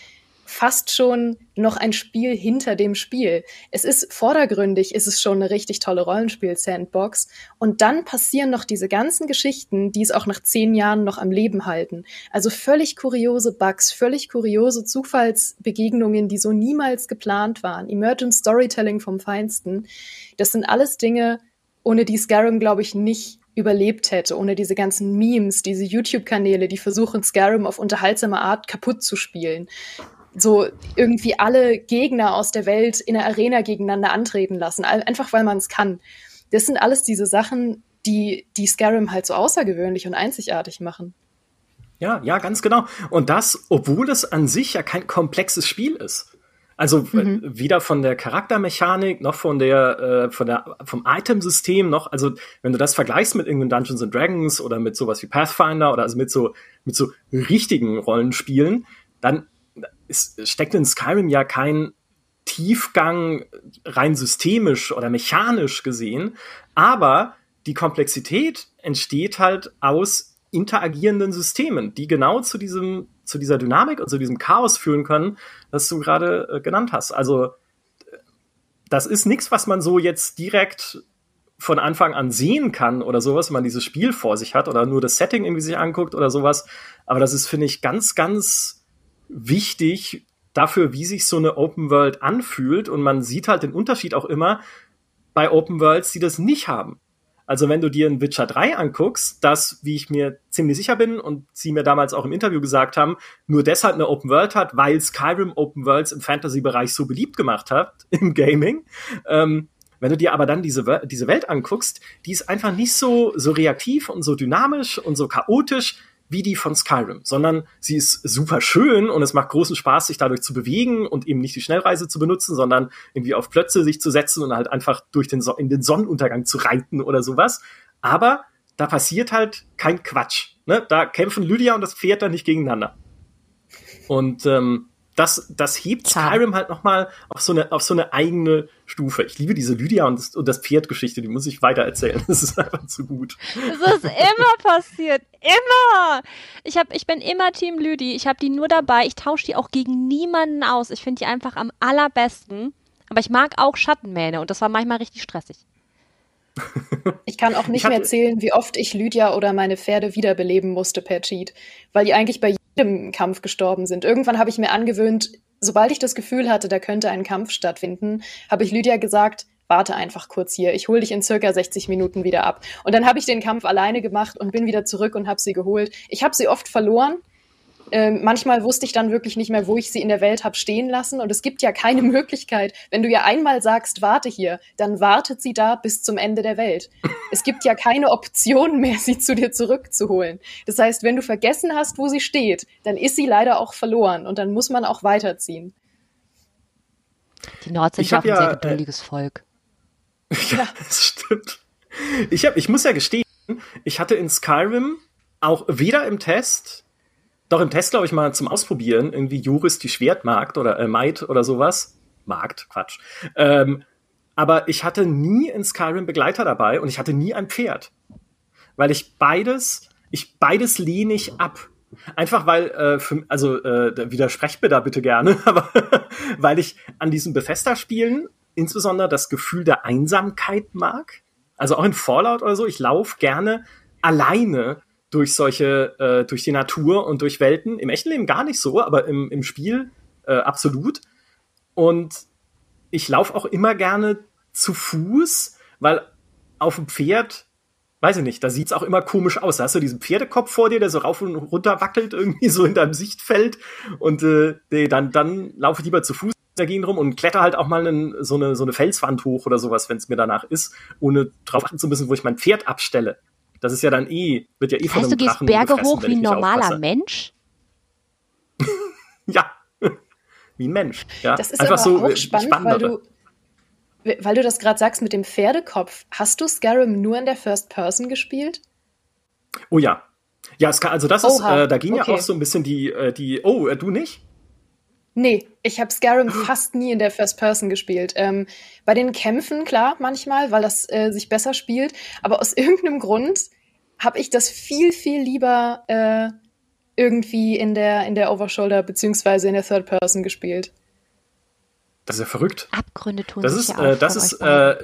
fast schon noch ein Spiel hinter dem Spiel. Es ist vordergründig, ist es schon eine richtig tolle Rollenspiel-Sandbox. Und dann passieren noch diese ganzen Geschichten, die es auch nach zehn Jahren noch am Leben halten. Also völlig kuriose Bugs, völlig kuriose Zufallsbegegnungen, die so niemals geplant waren. Emergent Storytelling vom Feinsten. Das sind alles Dinge, ohne die Skyrim, glaube ich, nicht überlebt hätte, ohne diese ganzen Memes, diese YouTube-Kanäle, die versuchen, Skyrim auf unterhaltsame Art kaputt zu spielen. So irgendwie alle Gegner aus der Welt in der Arena gegeneinander antreten lassen, einfach weil man es kann. Das sind alles diese Sachen, die, die Skyrim halt so außergewöhnlich und einzigartig machen. Ja, ja, ganz genau. Und das, obwohl es an sich ja kein komplexes Spiel ist. Also mhm. weder von der Charaktermechanik noch von der, äh, von der vom Itemsystem noch, also wenn du das vergleichst mit irgendeinem Dungeons and Dragons oder mit sowas wie Pathfinder oder also mit so mit so richtigen Rollenspielen, dann ist, steckt in Skyrim ja kein Tiefgang rein systemisch oder mechanisch gesehen, aber die Komplexität entsteht halt aus interagierenden Systemen, die genau zu diesem zu dieser Dynamik und zu diesem Chaos führen können, das du gerade äh, genannt hast. Also das ist nichts, was man so jetzt direkt von Anfang an sehen kann oder sowas, wenn man dieses Spiel vor sich hat oder nur das Setting irgendwie sich anguckt oder sowas. Aber das ist, finde ich, ganz, ganz wichtig dafür, wie sich so eine Open World anfühlt. Und man sieht halt den Unterschied auch immer bei Open Worlds, die das nicht haben. Also wenn du dir ein Witcher 3 anguckst, das, wie ich mir ziemlich sicher bin und sie mir damals auch im Interview gesagt haben, nur deshalb eine Open World hat, weil Skyrim Open Worlds im Fantasy-Bereich so beliebt gemacht hat [laughs] im Gaming. Ähm, wenn du dir aber dann diese, diese Welt anguckst, die ist einfach nicht so, so reaktiv und so dynamisch und so chaotisch, wie die von Skyrim, sondern sie ist super schön und es macht großen Spaß, sich dadurch zu bewegen und eben nicht die Schnellreise zu benutzen, sondern irgendwie auf Plötze sich zu setzen und halt einfach durch den so in den Sonnenuntergang zu reiten oder sowas. Aber da passiert halt kein Quatsch. Ne? Da kämpfen Lydia und das Pferd dann nicht gegeneinander. Und ähm, das, das hebt Skyrim halt nochmal auf so eine, auf so eine eigene Stufe. Ich liebe diese Lydia und das, und das Pferdgeschichte, die muss ich weiter erzählen. [laughs] Das ist einfach zu gut. Das ist immer passiert. Immer! Ich, hab, ich bin immer Team Lüdi. Ich habe die nur dabei. Ich tausche die auch gegen niemanden aus. Ich finde die einfach am allerbesten. Aber ich mag auch Schattenmähne und das war manchmal richtig stressig. Ich kann auch nicht mehr zählen, wie oft ich Lydia oder meine Pferde wiederbeleben musste per Cheat, weil die eigentlich bei jedem Kampf gestorben sind. Irgendwann habe ich mir angewöhnt, sobald ich das Gefühl hatte, da könnte ein Kampf stattfinden, habe ich Lydia gesagt, warte einfach kurz hier, ich hole dich in circa 60 Minuten wieder ab. Und dann habe ich den Kampf alleine gemacht und bin wieder zurück und habe sie geholt. Ich habe sie oft verloren, ähm, manchmal wusste ich dann wirklich nicht mehr, wo ich sie in der Welt habe stehen lassen. Und es gibt ja keine [laughs] Möglichkeit, wenn du ihr einmal sagst, warte hier, dann wartet sie da bis zum Ende der Welt. Es gibt ja keine [laughs] Option mehr, sie zu dir zurückzuholen. Das heißt, wenn du vergessen hast, wo sie steht, dann ist sie leider auch verloren und dann muss man auch weiterziehen. Die Nord sind ja auch ein sehr geduldiges äh, Volk. [laughs] Ja, das stimmt. Ich, hab, ich muss ja gestehen, ich hatte in Skyrim auch weder im Test doch im Test, glaube ich, mal zum Ausprobieren, irgendwie Juris die Schwertmarkt oder äh, Maid oder sowas. Markt, Quatsch. Ähm, aber ich hatte nie in Skyrim Begleiter dabei und ich hatte nie ein Pferd. Weil ich beides, ich beides lehne ich ab. Einfach weil, äh, für, also äh, widersprecht mir da bitte gerne, [laughs] aber weil ich an diesen Bethesda-Spielen insbesondere das Gefühl der Einsamkeit mag. Also auch in Fallout oder so, ich laufe gerne alleine durch solche, äh, durch die Natur und durch Welten. Im echten Leben gar nicht so, aber im, im Spiel äh, absolut. Und ich laufe auch immer gerne zu Fuß, weil auf dem Pferd, weiß ich nicht, da sieht's auch immer komisch aus. Da hast du diesen Pferdekopf vor dir, der so rauf und runter wackelt, irgendwie so in deinem Sichtfeld. Und äh, dann, dann laufe ich lieber zu Fuß dagegen rum und kletter halt auch mal einen, so, eine, so eine Felswand hoch oder sowas, wenn es mir danach ist, ohne drauf achten zu müssen, wo ich mein Pferd abstelle. Das ist ja dann eh, wird ja eh das heißt, von einem du gehst Berge hoch wie ein normaler aufpasse. Mensch? [laughs] ja, wie ein Mensch. Ja? Das ist Einfach aber so auch spannend, weil du, weil du das gerade sagst mit dem Pferdekopf. Hast du Skyrim nur in der First Person gespielt? Oh ja. Ja, also das ist, äh, da ging okay. ja auch so ein bisschen die, äh, die, oh, äh, du nicht? Nee, ich habe Skyrim fast nie in der First Person gespielt. Ähm, bei den Kämpfen, klar, manchmal, weil das äh, sich besser spielt. Aber aus [laughs] irgendeinem Grund habe ich das viel, viel lieber äh, irgendwie in der, in der Overshoulder beziehungsweise in der Third Person gespielt. Das ist ja verrückt. Abgründe tun das sich ist, ja äh, Das ist, äh,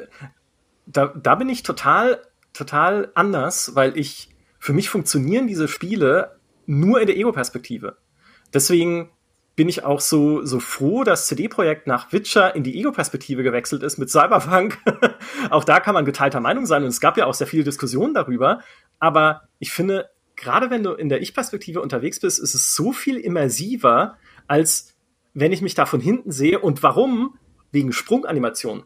da, da bin ich total, total anders, weil ich, für mich funktionieren diese Spiele nur in der Ego-Perspektive. Deswegen bin ich auch so, so froh, dass CD-Projekt nach Witcher in die Ego-Perspektive gewechselt ist mit Cyberpunk. [laughs] auch da kann man geteilter Meinung sein und es gab ja auch sehr viele Diskussionen darüber. Aber ich finde, gerade wenn du in der Ich-Perspektive unterwegs bist, ist es so viel immersiver, als wenn ich mich da von hinten sehe. Und warum? Wegen Sprunganimationen.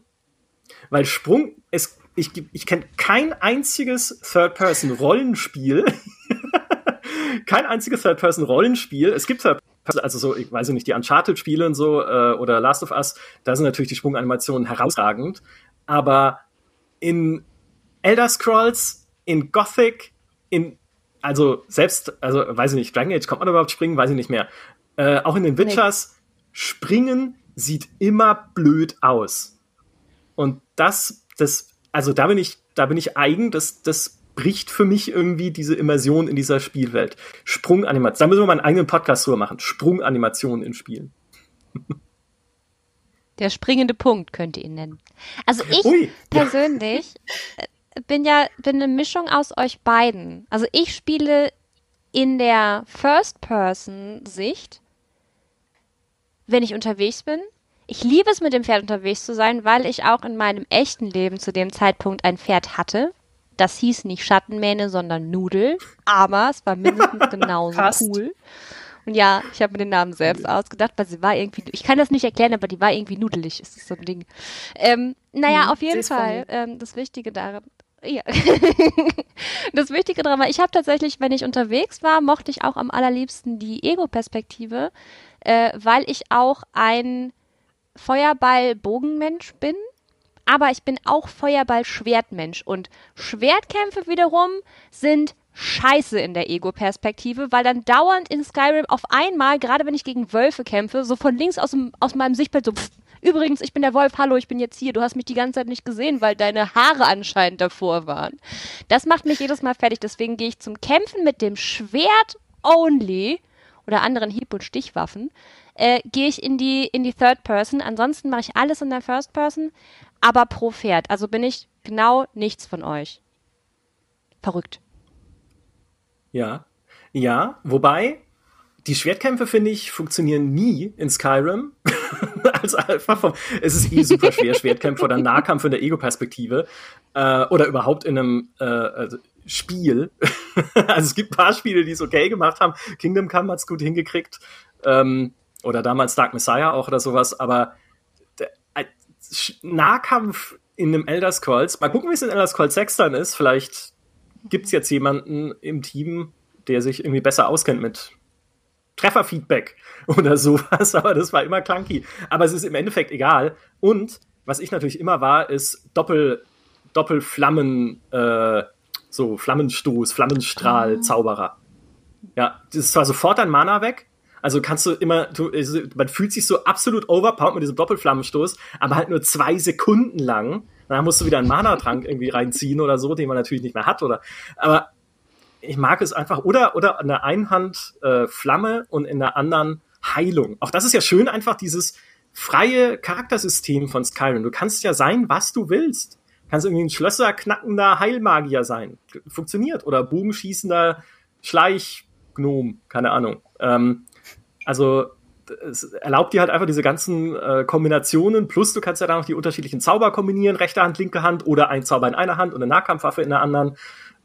Weil Sprung, es, ich, ich kenne kein einziges Third-Person-Rollenspiel. [laughs] kein einziges Third-Person-Rollenspiel. Es gibt Third also so, ich weiß nicht, die Uncharted-Spiele und so äh, oder Last of Us, da sind natürlich die Sprunganimationen herausragend. Aber in Elder Scrolls, in Gothic, in also selbst, also weiß ich nicht, Dragon Age kommt man überhaupt springen, weiß ich nicht mehr. Äh, auch in den Witchers, nee. springen sieht immer blöd aus. Und das, das, also da bin ich, da bin ich eigen, das, das bricht für mich irgendwie diese Immersion in dieser Spielwelt. Sprunganimation. Da müssen wir mal einen eigenen Podcast drüber machen. Sprunganimationen in Spielen. Der springende Punkt könnt ihr ihn nennen. Also ich Ui, persönlich ja. Äh, bin ja bin eine Mischung aus euch beiden. Also ich spiele in der First-Person-Sicht, wenn ich unterwegs bin. Ich liebe es, mit dem Pferd unterwegs zu sein, weil ich auch in meinem echten Leben zu dem Zeitpunkt ein Pferd hatte Das hieß nicht Schattenmähne, sondern Nudel, aber es war mindestens [laughs] genauso cool. Und ja, ich habe mir den Namen selbst ausgedacht, weil sie war irgendwie, ich kann das nicht erklären, aber die war irgendwie nudelig, ist so ein Ding. Ähm, naja, hm, auf jeden Fall, ähm, das Wichtige daran, ja. [laughs] das Wichtige daran war, ich habe tatsächlich, wenn ich unterwegs war, mochte ich auch am allerliebsten die Ego-Perspektive, äh, weil ich auch ein Feuerball-Bogenmensch bin. Aber ich bin auch Feuerball-Schwertmensch. Und Schwertkämpfe wiederum sind scheiße in der Ego-Perspektive, weil dann dauernd in Skyrim auf einmal, gerade wenn ich gegen Wölfe kämpfe, so von links aus, dem, aus meinem Sichtbild so, pff, übrigens, ich bin der Wolf, hallo, ich bin jetzt hier, du hast mich die ganze Zeit nicht gesehen, weil deine Haare anscheinend davor waren. Das macht mich jedes Mal fertig, deswegen gehe ich zum Kämpfen mit dem Schwert only oder anderen Hieb- und Stichwaffen, äh, gehe ich in die, in die Third Person. Ansonsten mache ich alles in der First Person, aber pro Pferd. Also bin ich genau nichts von euch. Verrückt. Ja. Ja, wobei die Schwertkämpfe, finde ich, funktionieren nie in Skyrim. [laughs] als Alpha Es ist eh super schwer, Schwertkämpfe oder Nahkampf in der Ego-Perspektive. Äh, oder überhaupt in einem äh, also Spiel. [laughs] also es gibt ein paar Spiele, die es okay gemacht haben. Kingdom Come hat es gut hingekriegt. Ähm, oder damals Dark Messiah auch oder sowas. Aber der, äh, Nahkampf in einem Elder Scrolls, mal gucken, wie es in Elder Scrolls 6 dann ist. Vielleicht gibt es jetzt jemanden im Team, der sich irgendwie besser auskennt mit Trefferfeedback [laughs] oder sowas, aber das war immer clunky. Aber es ist im Endeffekt egal. Und was ich natürlich immer war, ist Doppel, Doppelflammen, äh, so Flammenstoß, Flammenstrahl. Zauberer. Ja, das ist zwar sofort dein Mana weg, also kannst du immer, du, also man fühlt sich so absolut overpowered mit diesem Doppelflammenstoß, aber halt nur zwei Sekunden lang. Dann musst du wieder einen Mana-Trank irgendwie reinziehen oder so, den man natürlich nicht mehr hat, oder. Aber ich mag es einfach. Oder, oder an der einen Hand äh, Flamme und in der anderen Heilung. Auch das ist ja schön, einfach dieses freie Charaktersystem von Skyrim. Du kannst ja sein, was du willst. Du kannst irgendwie ein schlösserknackender Heilmagier sein. Funktioniert. Oder bogenschießender Schleichgnom. Keine Ahnung. Ähm, also es erlaubt dir halt einfach diese ganzen äh, Kombinationen, plus du kannst ja dann noch die unterschiedlichen Zauber kombinieren, rechte Hand, linke Hand oder ein Zauber in einer Hand und eine Nahkampfwaffe in der anderen.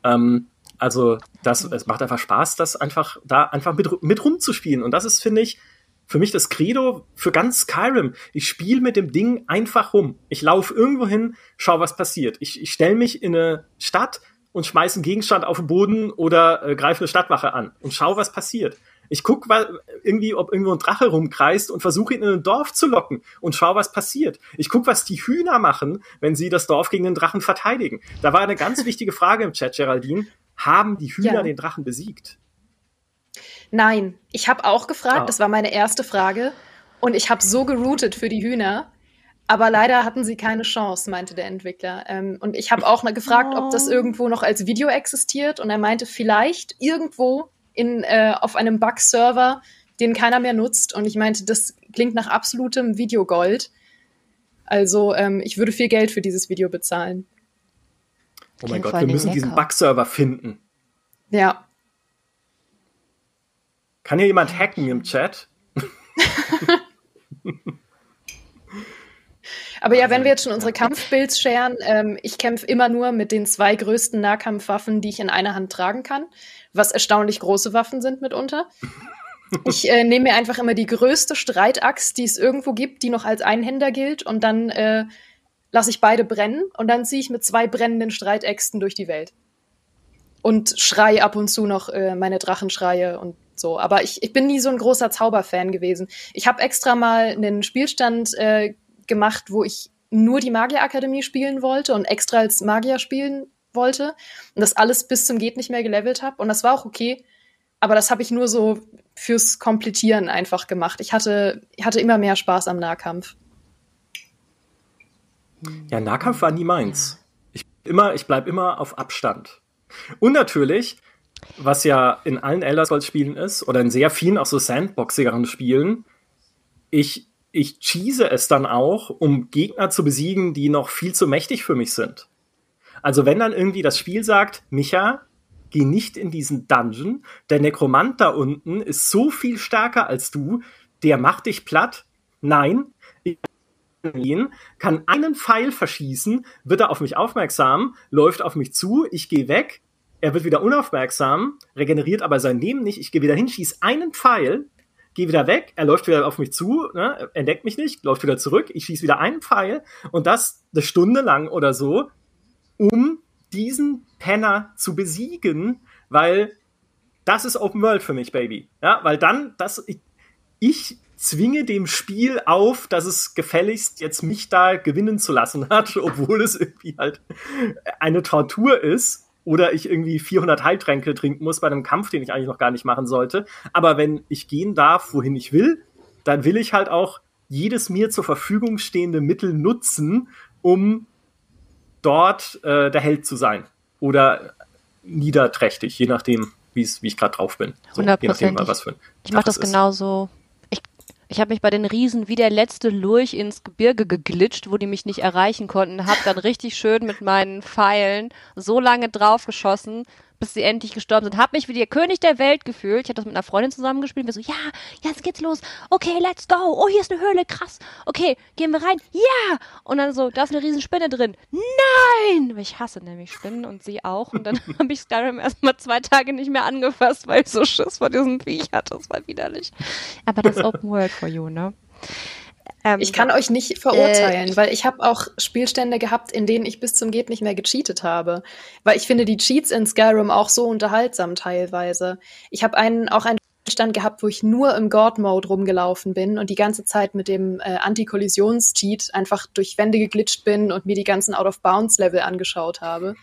Ähm, also das, es macht einfach Spaß, das einfach da einfach mit, mit rumzuspielen. Und das ist, finde ich, für mich das Credo für ganz Skyrim. Ich spiele mit dem Ding einfach rum. Ich laufe irgendwo hin, schau, was passiert. Ich, ich stelle mich in eine Stadt und schmeiße einen Gegenstand auf den Boden oder äh, greife eine Stadtwache an und schau, was passiert. Ich guck irgendwie, ob irgendwo ein Drache rumkreist und versuche ihn in ein Dorf zu locken und schau, was passiert. Ich guck, was die Hühner machen, wenn sie das Dorf gegen den Drachen verteidigen. Da war eine ganz wichtige Frage im Chat, Geraldine. Haben die Hühner ja. den Drachen besiegt? Nein, ich habe auch gefragt, ah. das war meine erste Frage. Und ich habe so geroutet für die Hühner. Aber leider hatten sie keine Chance, meinte der Entwickler. Ähm, und ich habe auch mal gefragt, oh. ob das oh. irgendwo noch als Video existiert. Und er meinte, vielleicht irgendwo in, äh, auf einem Bug-Server, den keiner mehr nutzt. Und ich meinte, das klingt nach absolutem Videogold. Also ähm, ich würde viel Geld für dieses Video bezahlen. Oh mein Gott, wir müssen lecker. diesen Bug-Server finden. Ja. Kann hier jemand hacken im Chat? [laughs] [laughs] Aber ja, wenn wir jetzt schon unsere Kampfbuilds scheren, ähm, ich kämpfe immer nur mit den zwei größten Nahkampfwaffen, die ich in einer Hand tragen kann, was erstaunlich große Waffen sind mitunter. [laughs] Ich äh, nehme mir einfach immer die größte Streitaxt, die es irgendwo gibt, die noch als Einhänder gilt, und dann äh, lasse ich beide brennen und dann ziehe ich mit zwei brennenden Streitäxten durch die Welt. Und schrei ab und zu noch äh, meine Drachenschreie und so. Aber ich, ich bin nie so ein großer Zauberfan gewesen. Ich habe extra mal einen Spielstand äh, gemacht, wo ich nur die Magierakademie spielen wollte und extra als Magier spielen wollte und das alles bis zum geht nicht mehr gelevelt habe und das war auch okay, aber das habe ich nur so fürs Komplettieren einfach gemacht. Ich hatte, hatte immer mehr Spaß am Nahkampf. Ja, Nahkampf war nie meins. Ich immer, ich bleib immer auf Abstand. Und natürlich, was ja in allen Elder Scrolls Spielen ist oder in sehr vielen auch so Sandboxigeren Spielen, ich ich cheese es dann auch, um Gegner zu besiegen, die noch viel zu mächtig für mich sind. Also wenn dann irgendwie das Spiel sagt, Micha, geh nicht in diesen Dungeon, der Nekromant da unten ist so viel stärker als du, der macht dich platt. Nein, gehen, kann einen Pfeil verschießen, wird er auf mich aufmerksam, läuft auf mich zu, ich gehe weg, er wird wieder unaufmerksam, regeneriert aber sein Leben nicht, ich gehe wieder hin, schieße einen Pfeil, gehe wieder weg, er läuft wieder auf mich zu, ne, entdeckt mich nicht, läuft wieder zurück, ich schieße wieder einen Pfeil und das eine Stunde lang oder so, um diesen Penner zu besiegen, weil das ist Open World für mich, Baby. Ja, weil dann, das, ich, ich zwinge dem Spiel auf, dass es gefälligst jetzt mich da gewinnen zu lassen hat, [laughs] obwohl es irgendwie halt eine Tortur ist oder ich irgendwie 400 Heiltränke trinken muss bei einem Kampf, den ich eigentlich noch gar nicht machen sollte. Aber wenn ich gehen darf, wohin ich will, dann will ich halt auch jedes mir zur Verfügung stehende Mittel nutzen, um dort äh, der Held zu sein oder niederträchtig, je nachdem, wie ich gerade drauf bin. So, je nachdem, was für ein Ich mache das genauso. Ich habe mich bei den Riesen wie der letzte Lurch ins Gebirge geglitscht, wo die mich nicht erreichen konnten. Hab dann richtig schön mit meinen Pfeilen so lange draufgeschossen, bis sie endlich gestorben sind. Hab mich wie der König der Welt gefühlt. Ich habe das mit einer Freundin zusammengespielt. Wir so, ja, jetzt geht's los. Okay, let's go. Oh, hier ist eine Höhle, krass. Okay, gehen wir rein. Ja. Und dann so, da ist eine Riesenspinne drin. Nein! Ich hasse nämlich Spinnen und sie auch. Und dann [laughs] habe ich Skyrim erstmal zwei Tage nicht mehr angefasst, weil ich so Schiss vor diesem Viech hatte. Das war widerlich. Aber das Open World for you, ne? Ähm, ich kann euch nicht verurteilen, äh, weil ich habe auch Spielstände gehabt, in denen ich bis zum geht nicht mehr gecheatet habe, weil ich finde die Cheats in Skyrim auch so unterhaltsam teilweise. Ich habe einen auch einen Stand gehabt, wo ich nur im God-Mode rumgelaufen bin und die ganze Zeit mit dem äh, Anti-Kollisions-Cheat einfach durch Wände geglitscht bin und mir die ganzen Out-of-Bounds-Level angeschaut habe.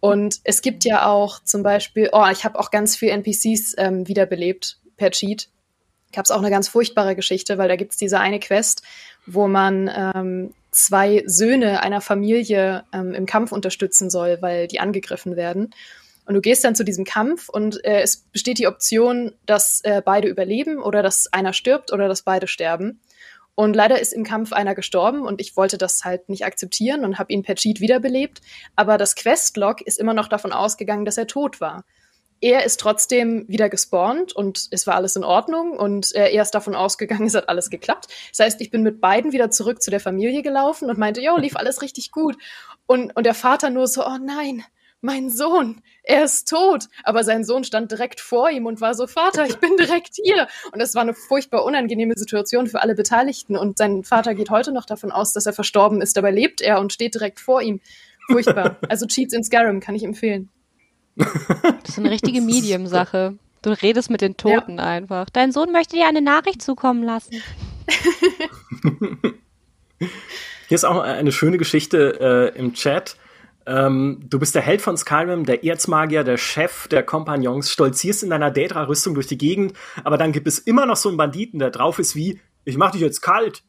Und es gibt ja auch zum Beispiel, oh, ich habe auch ganz viel NPCs ähm, wiederbelebt per Cheat gab es auch eine ganz furchtbare Geschichte, weil da gibt es diese eine Quest, wo man ähm, zwei Söhne einer Familie ähm, im Kampf unterstützen soll, weil die angegriffen werden. Und du gehst dann zu diesem Kampf und äh, es besteht die Option, dass äh, beide überleben oder dass einer stirbt oder dass beide sterben. Und leider ist im Kampf einer gestorben und ich wollte das halt nicht akzeptieren und habe ihn per Cheat wiederbelebt. Aber das Questlog ist immer noch davon ausgegangen, dass er tot war er ist trotzdem wieder gespawnt und es war alles in Ordnung und äh, er ist davon ausgegangen, [laughs] es hat alles geklappt. Das heißt, ich bin mit beiden wieder zurück zu der Familie gelaufen und meinte, jo, lief alles richtig gut. Und, und der Vater nur so, oh nein, mein Sohn, er ist tot. Aber sein Sohn stand direkt vor ihm und war so, Vater, ich bin direkt hier. Und das war eine furchtbar unangenehme Situation für alle Beteiligten. Und sein Vater geht heute noch davon aus, dass er verstorben ist. Dabei lebt er und steht direkt vor ihm. Furchtbar. [laughs] Also Cheats in Skyrim kann ich empfehlen. Das ist eine richtige [laughs] Medium-Sache. Du redest mit den Toten ja. einfach. Dein Sohn möchte dir eine Nachricht zukommen lassen. [laughs] Hier ist auch eine schöne Geschichte äh, im Chat. Ähm, du bist der Held von Skyrim, der Erzmagier, der Chef der Kompagnons, stolzierst in deiner Daedra-Rüstung durch die Gegend, aber dann gibt es immer noch so einen Banditen, der drauf ist wie, ich mach dich jetzt kalt.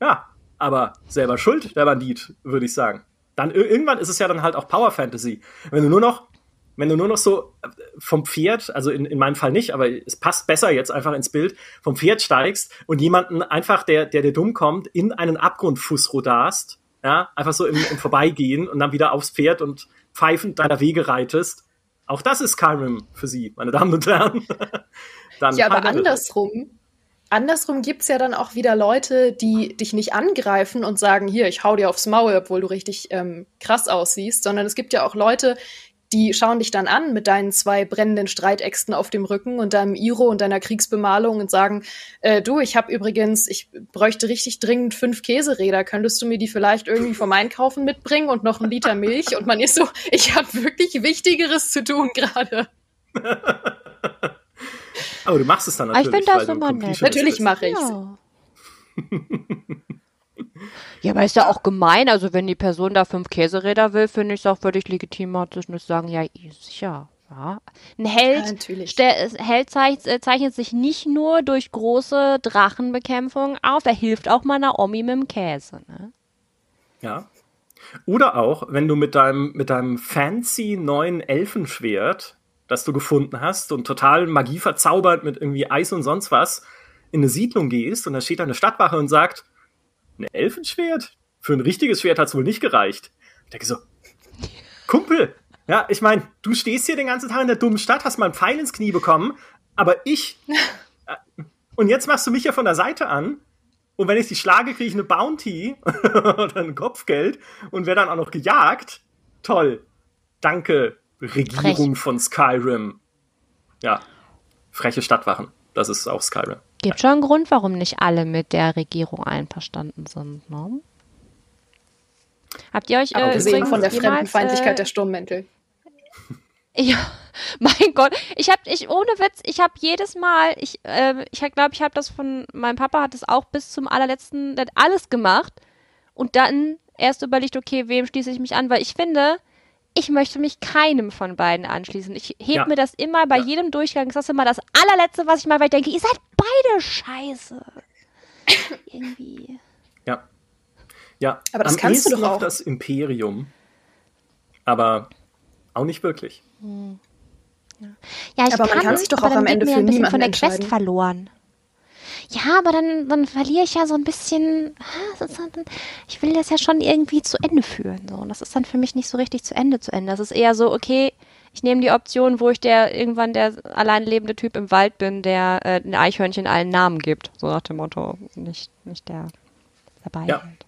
Ja, aber selber schuld, der Bandit, würde ich sagen. Dann irgendwann ist es ja dann halt auch Power Fantasy. Wenn du nur noch wenn du nur noch so äh, vom Pferd, also in, in meinem Fall nicht, aber es passt besser jetzt einfach ins Bild, vom Pferd steigst und jemanden einfach, der, der dir dumm kommt, in einen Abgrundfuß rodarst, ja, einfach so im, im Vorbeigehen und dann wieder aufs Pferd und pfeifend deiner Wege reitest. Auch das ist Skyrim für Sie, meine Damen und Herren. [laughs] dann ja, aber andersrum, andersrum gibt's ja dann auch wieder Leute, die dich nicht angreifen und sagen, hier, ich hau dir aufs Maul, obwohl du richtig ähm, krass aussiehst, sondern es gibt ja auch Leute, die schauen dich dann an mit deinen zwei brennenden Streitäxten auf dem Rücken und deinem Iro und deiner Kriegsbemalung und sagen, äh, du, ich habe übrigens, ich bräuchte richtig dringend fünf Käseräder, könntest du mir die vielleicht irgendwie vom Einkaufen mitbringen und noch einen Liter Milch? Und man ist so, ich habe wirklich Wichtigeres zu tun gerade. Aber du machst es dann natürlich. Ich finde das immer nett. Natürlich mache ich's. Ja. [laughs] Ja, aber ist ja auch gemein. Also wenn die Person da fünf Käseräder will, finde ich es auch völlig legitim, zu sagen, ja, sicher. Ja. Ein Held, ja, Held zeichnet, zeichnet sich nicht nur durch große Drachenbekämpfung auf, er hilft auch meiner Omi mit dem Käse. Ne? Ja. Oder auch, wenn du mit deinem, mit deinem fancy neuen Elfenschwert, das du gefunden hast und total Magie verzaubert mit irgendwie Eis und sonst was, in eine Siedlung gehst und da steht da eine Stadtwache und sagt, ein Elfenschwert? Für ein richtiges Schwert hat es wohl nicht gereicht. Ich denke so, Kumpel, ja, ich meine, du stehst hier den ganzen Tag in der dummen Stadt, hast mal einen Pfeil ins Knie bekommen, aber ich. [laughs] Äh, und jetzt machst du mich ja von der Seite an. Und wenn ich sie schlage, kriege ich eine Bounty [laughs] oder ein Kopfgeld und werde dann auch noch gejagt. Toll. Danke, Regierung Frech. von Skyrim. Ja, freche Stadtwachen. Das ist auch Skyrim. Gibt schon einen Grund, warum nicht alle mit der Regierung einverstanden sind, ne? Habt ihr euch äh, Abgesehen von der Fremdenfeindlichkeit äh, der Sturmmäntel? [laughs] Ja, mein Gott, ich habe ich ohne Witz, ich habe jedes Mal, ich äh, ich glaube, ich habe das von meinem Papa hat es auch bis zum allerletzten das alles gemacht und dann erst überlegt, okay, wem schließe ich mich an, weil ich finde, ich möchte mich keinem von beiden anschließen. Ich heb ja. mir das immer bei ja. jedem Durchgang, das ist immer das allerletzte, was ich mal weil denke, ihr seid beide scheiße. [coughs] Irgendwie. Ja. Ja, aber das am kannst du doch noch auch. das Imperium. Aber auch nicht wirklich. Hm. Ja, ich aber kann, man kann sich doch auch am Ende für niemanden von der Quest verloren. Ja, aber dann, dann verliere ich ja so ein bisschen. Ich will das ja schon irgendwie zu Ende führen. So. Und das ist dann für mich nicht so richtig zu Ende zu Ende. Das ist eher so, okay, ich nehme die Option, wo ich der irgendwann der allein lebende Typ im Wald bin, der äh, den Eichhörnchen allen Namen gibt. So nach dem Motto. Nicht, nicht der dabei. Ja. Halt.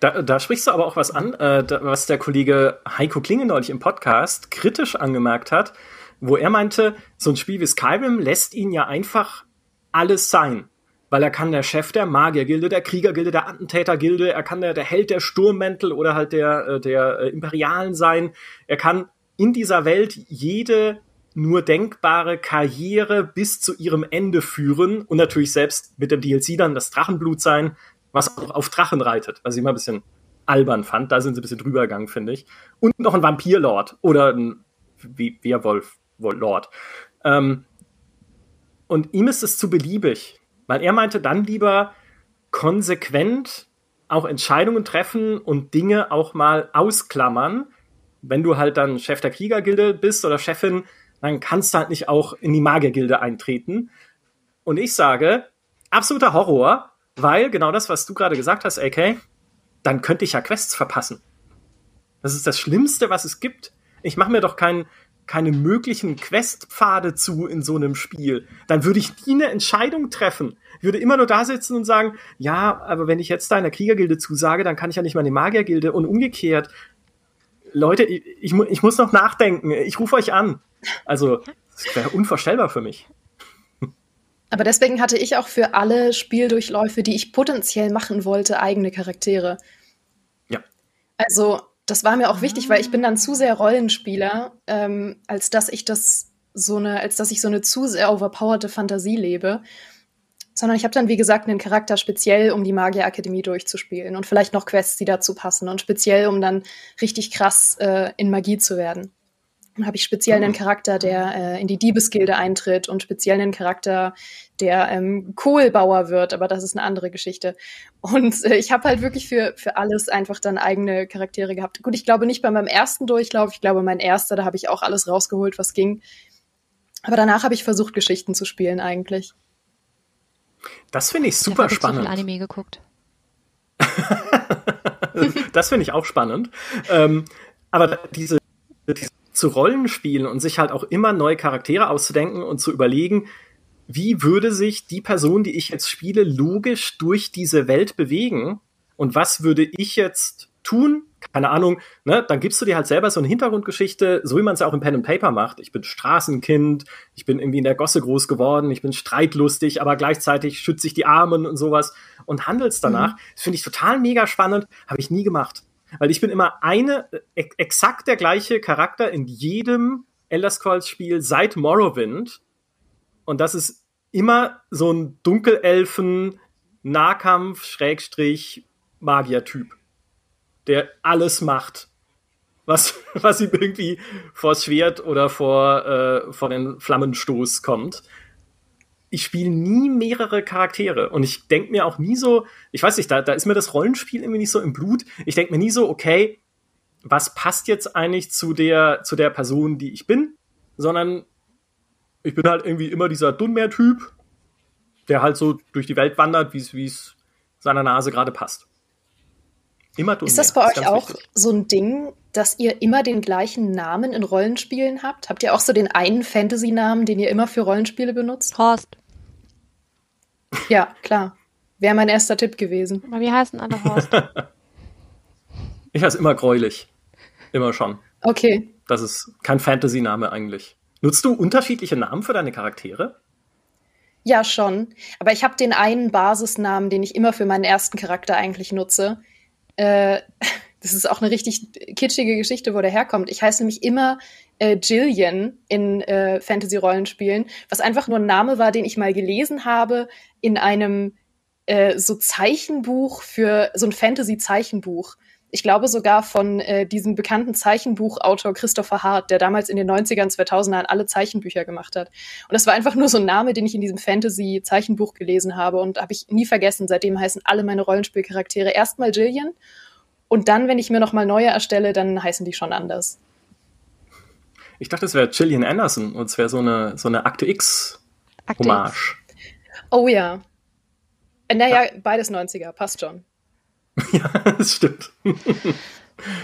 Da, da sprichst du aber auch was an, äh, da, was der Kollege Heiko Klinge neulich im Podcast kritisch angemerkt hat, wo er meinte, so ein Spiel wie Skyrim lässt ihn ja einfach alles sein. Weil er kann der Chef der Magiergilde, der Kriegergilde, der Attentätergilde, er kann der, der Held der Sturmmäntel oder halt der, äh, der äh, Imperialen sein. Er kann in dieser Welt jede nur denkbare Karriere bis zu ihrem Ende führen und natürlich selbst mit dem DLC dann das Drachenblut sein, was auch auf Drachen reitet, was ich immer ein bisschen albern fand. Da sind sie ein bisschen drüber gegangen, finde ich. Und noch ein Vampirlord oder ein Werwolf-Lord. Ähm, und ihm ist es zu beliebig, weil er meinte dann lieber konsequent auch Entscheidungen treffen und Dinge auch mal ausklammern. Wenn du halt dann Chef der Kriegergilde bist oder Chefin, dann kannst du halt nicht auch in die Magiergilde eintreten. Und ich sage, absoluter Horror, weil genau das, was du gerade gesagt hast, AK, dann könnte ich ja Quests verpassen. Das ist das Schlimmste, was es gibt. Ich mache mir doch kein, keine möglichen Questpfade zu in so einem Spiel. Dann würde ich nie eine Entscheidung treffen. Ich würde immer nur da sitzen und sagen, ja, aber wenn ich jetzt da in der Kriegergilde zusage, dann kann ich ja nicht mal in die Magiergilde und umgekehrt. Leute, ich, ich, ich muss noch nachdenken. Ich rufe euch an. Also, das wäre unvorstellbar für mich. Aber deswegen hatte ich auch für alle Spieldurchläufe, die ich potenziell machen wollte, eigene Charaktere. Ja. Also, das war mir auch wichtig, weil ich bin dann zu sehr Rollenspieler, ähm, als dass ich das so eine, als dass ich so eine zu sehr overpowerte Fantasie lebe. Sondern ich habe dann, wie gesagt, einen Charakter speziell, um die Magierakademie durchzuspielen und vielleicht noch Quests, die dazu passen und speziell, um dann richtig krass äh, in Magie zu werden. Dann habe ich speziell einen mhm. Charakter, der äh, in die Diebesgilde eintritt und speziell einen Charakter, der ähm, Kohlbauer wird, aber das ist eine andere Geschichte. Und äh, ich habe halt wirklich für, für alles einfach dann eigene Charaktere gehabt. Gut, ich glaube nicht bei meinem ersten Durchlauf, ich glaube mein erster, da habe ich auch alles rausgeholt, was ging. Aber danach habe ich versucht, Geschichten zu spielen eigentlich. Das finde ich super ich spannend. Ich habe Anime geguckt. [laughs] [laughs] das finde ich auch spannend. Ähm, aber diese, diese zu Rollenspielen und sich halt auch immer neue Charaktere auszudenken und zu überlegen, wie würde sich die Person, die ich jetzt spiele, logisch durch diese Welt bewegen und was würde ich jetzt tun? Keine Ahnung, ne? Dann gibst du dir halt selber so eine Hintergrundgeschichte, so wie man es ja auch im Pen and Paper macht. Ich bin Straßenkind, ich bin irgendwie in der Gosse groß geworden, ich bin streitlustig, aber gleichzeitig schütze ich die Armen und sowas und handelst danach. Mhm. Das finde ich total mega spannend, habe ich nie gemacht. Weil ich bin immer eine, e exakt der gleiche Charakter in jedem Elder Scrolls Spiel seit Morrowind. Und das ist immer so ein Dunkelelfen, Nahkampf, Schrägstrich, Magier-Typ. Der alles macht. Was, [laughs] was ihm irgendwie vor Schwert oder vor, äh, vor den Flammenstoß kommt ich spiele nie mehrere Charaktere und ich denke mir auch nie so, ich weiß nicht, da, da ist mir das Rollenspiel irgendwie nicht so im Blut. Ich denke mir nie so, okay, was passt jetzt eigentlich zu der, zu der Person, die ich bin, sondern ich bin halt irgendwie immer dieser Dunmer-Typ, der halt so durch die Welt wandert, wie es seiner Nase gerade passt. Immer Dunmer. Ist das bei euch das auch wichtig. so ein Ding, dass ihr immer den gleichen Namen in Rollenspielen habt? Habt ihr auch so den einen Fantasy-Namen, den ihr immer für Rollenspiele benutzt? Horst. Ja, klar. Wäre mein erster Tipp gewesen. Aber wie heißen alle Horst? [laughs] ich heiße immer gräulich. Immer schon. Okay. Das ist kein Fantasy-Name eigentlich. Nutzt du unterschiedliche Namen für deine Charaktere? Ja, schon. Aber ich habe den einen Basisnamen, den ich immer für meinen ersten Charakter eigentlich nutze. Äh, [laughs] das ist auch eine richtig kitschige Geschichte, wo der herkommt. Ich heiße nämlich immer äh, Jillian in äh, Fantasy-Rollenspielen, was einfach nur ein Name war, den ich mal gelesen habe in einem äh, so Zeichenbuch für so ein Fantasy-Zeichenbuch ich glaube sogar von äh, diesem bekannten Zeichenbuchautor Christopher Hart, der damals in den 90ern, 2000ern alle Zeichenbücher gemacht hat. Und das war einfach nur so ein Name, den ich in diesem Fantasy-Zeichenbuch gelesen habe und habe ich nie vergessen. Seitdem heißen alle meine Rollenspielcharaktere erstmal Jillian und dann, wenn ich mir nochmal neue erstelle, dann heißen die schon anders. Ich dachte, es wäre Gillian Anderson und es wäre so eine, so eine Akte X-Hommage. Oh ja. Äh, naja, ja. beides 90er, passt schon. [laughs] ja, das stimmt.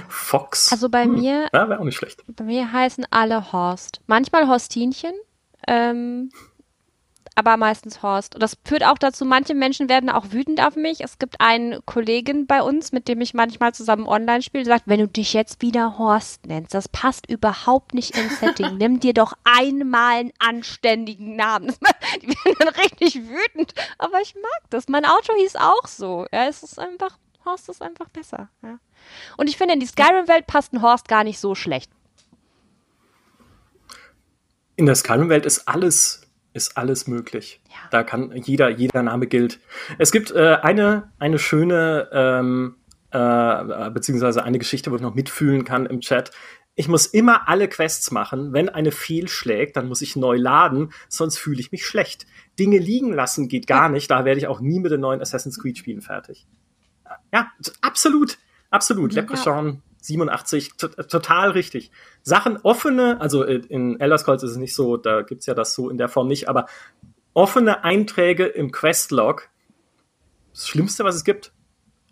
Fox. Also bei hm. mir. Ja, wäre auch nicht schlecht. Bei mir heißen alle Horst. Manchmal Horstinchen. Ähm, aber meistens Horst. Und das führt auch dazu, manche Menschen werden auch wütend auf mich. Es gibt einen Kollegen bei uns, mit dem ich manchmal zusammen online spiele, der sagt, wenn du dich jetzt wieder Horst nennst, das passt überhaupt nicht ins Setting. Nimm dir doch einmal einen anständigen Namen. [laughs] Die werden dann richtig wütend. Aber ich mag das. Mein Auto hieß auch so. Ja, es ist einfach Horst ist einfach besser. Ja. Und ich finde, in die Skyrim-Welt passt ein Horst gar nicht so schlecht. In der Skyrim-Welt ist alles, ist alles möglich. Ja. Da kann jeder, jeder Name gilt. Es gibt äh, eine, eine schöne, ähm, äh, beziehungsweise eine Geschichte, wo ich noch mitfühlen kann im Chat. Ich muss immer alle Quests machen. Wenn eine fehlschlägt, dann muss ich neu laden, sonst fühle ich mich schlecht. Dinge liegen lassen geht gar nicht. Da werde ich auch nie mit den neuen Assassin's Creed Spielen fertig. Ja, absolut, absolut. Ja. Leprechaun 87, total richtig. Sachen offene, also in Elder Scrolls ist es nicht so, da gibt's ja das so in der Form nicht, aber offene Einträge im Questlog, das Schlimmste, was es gibt,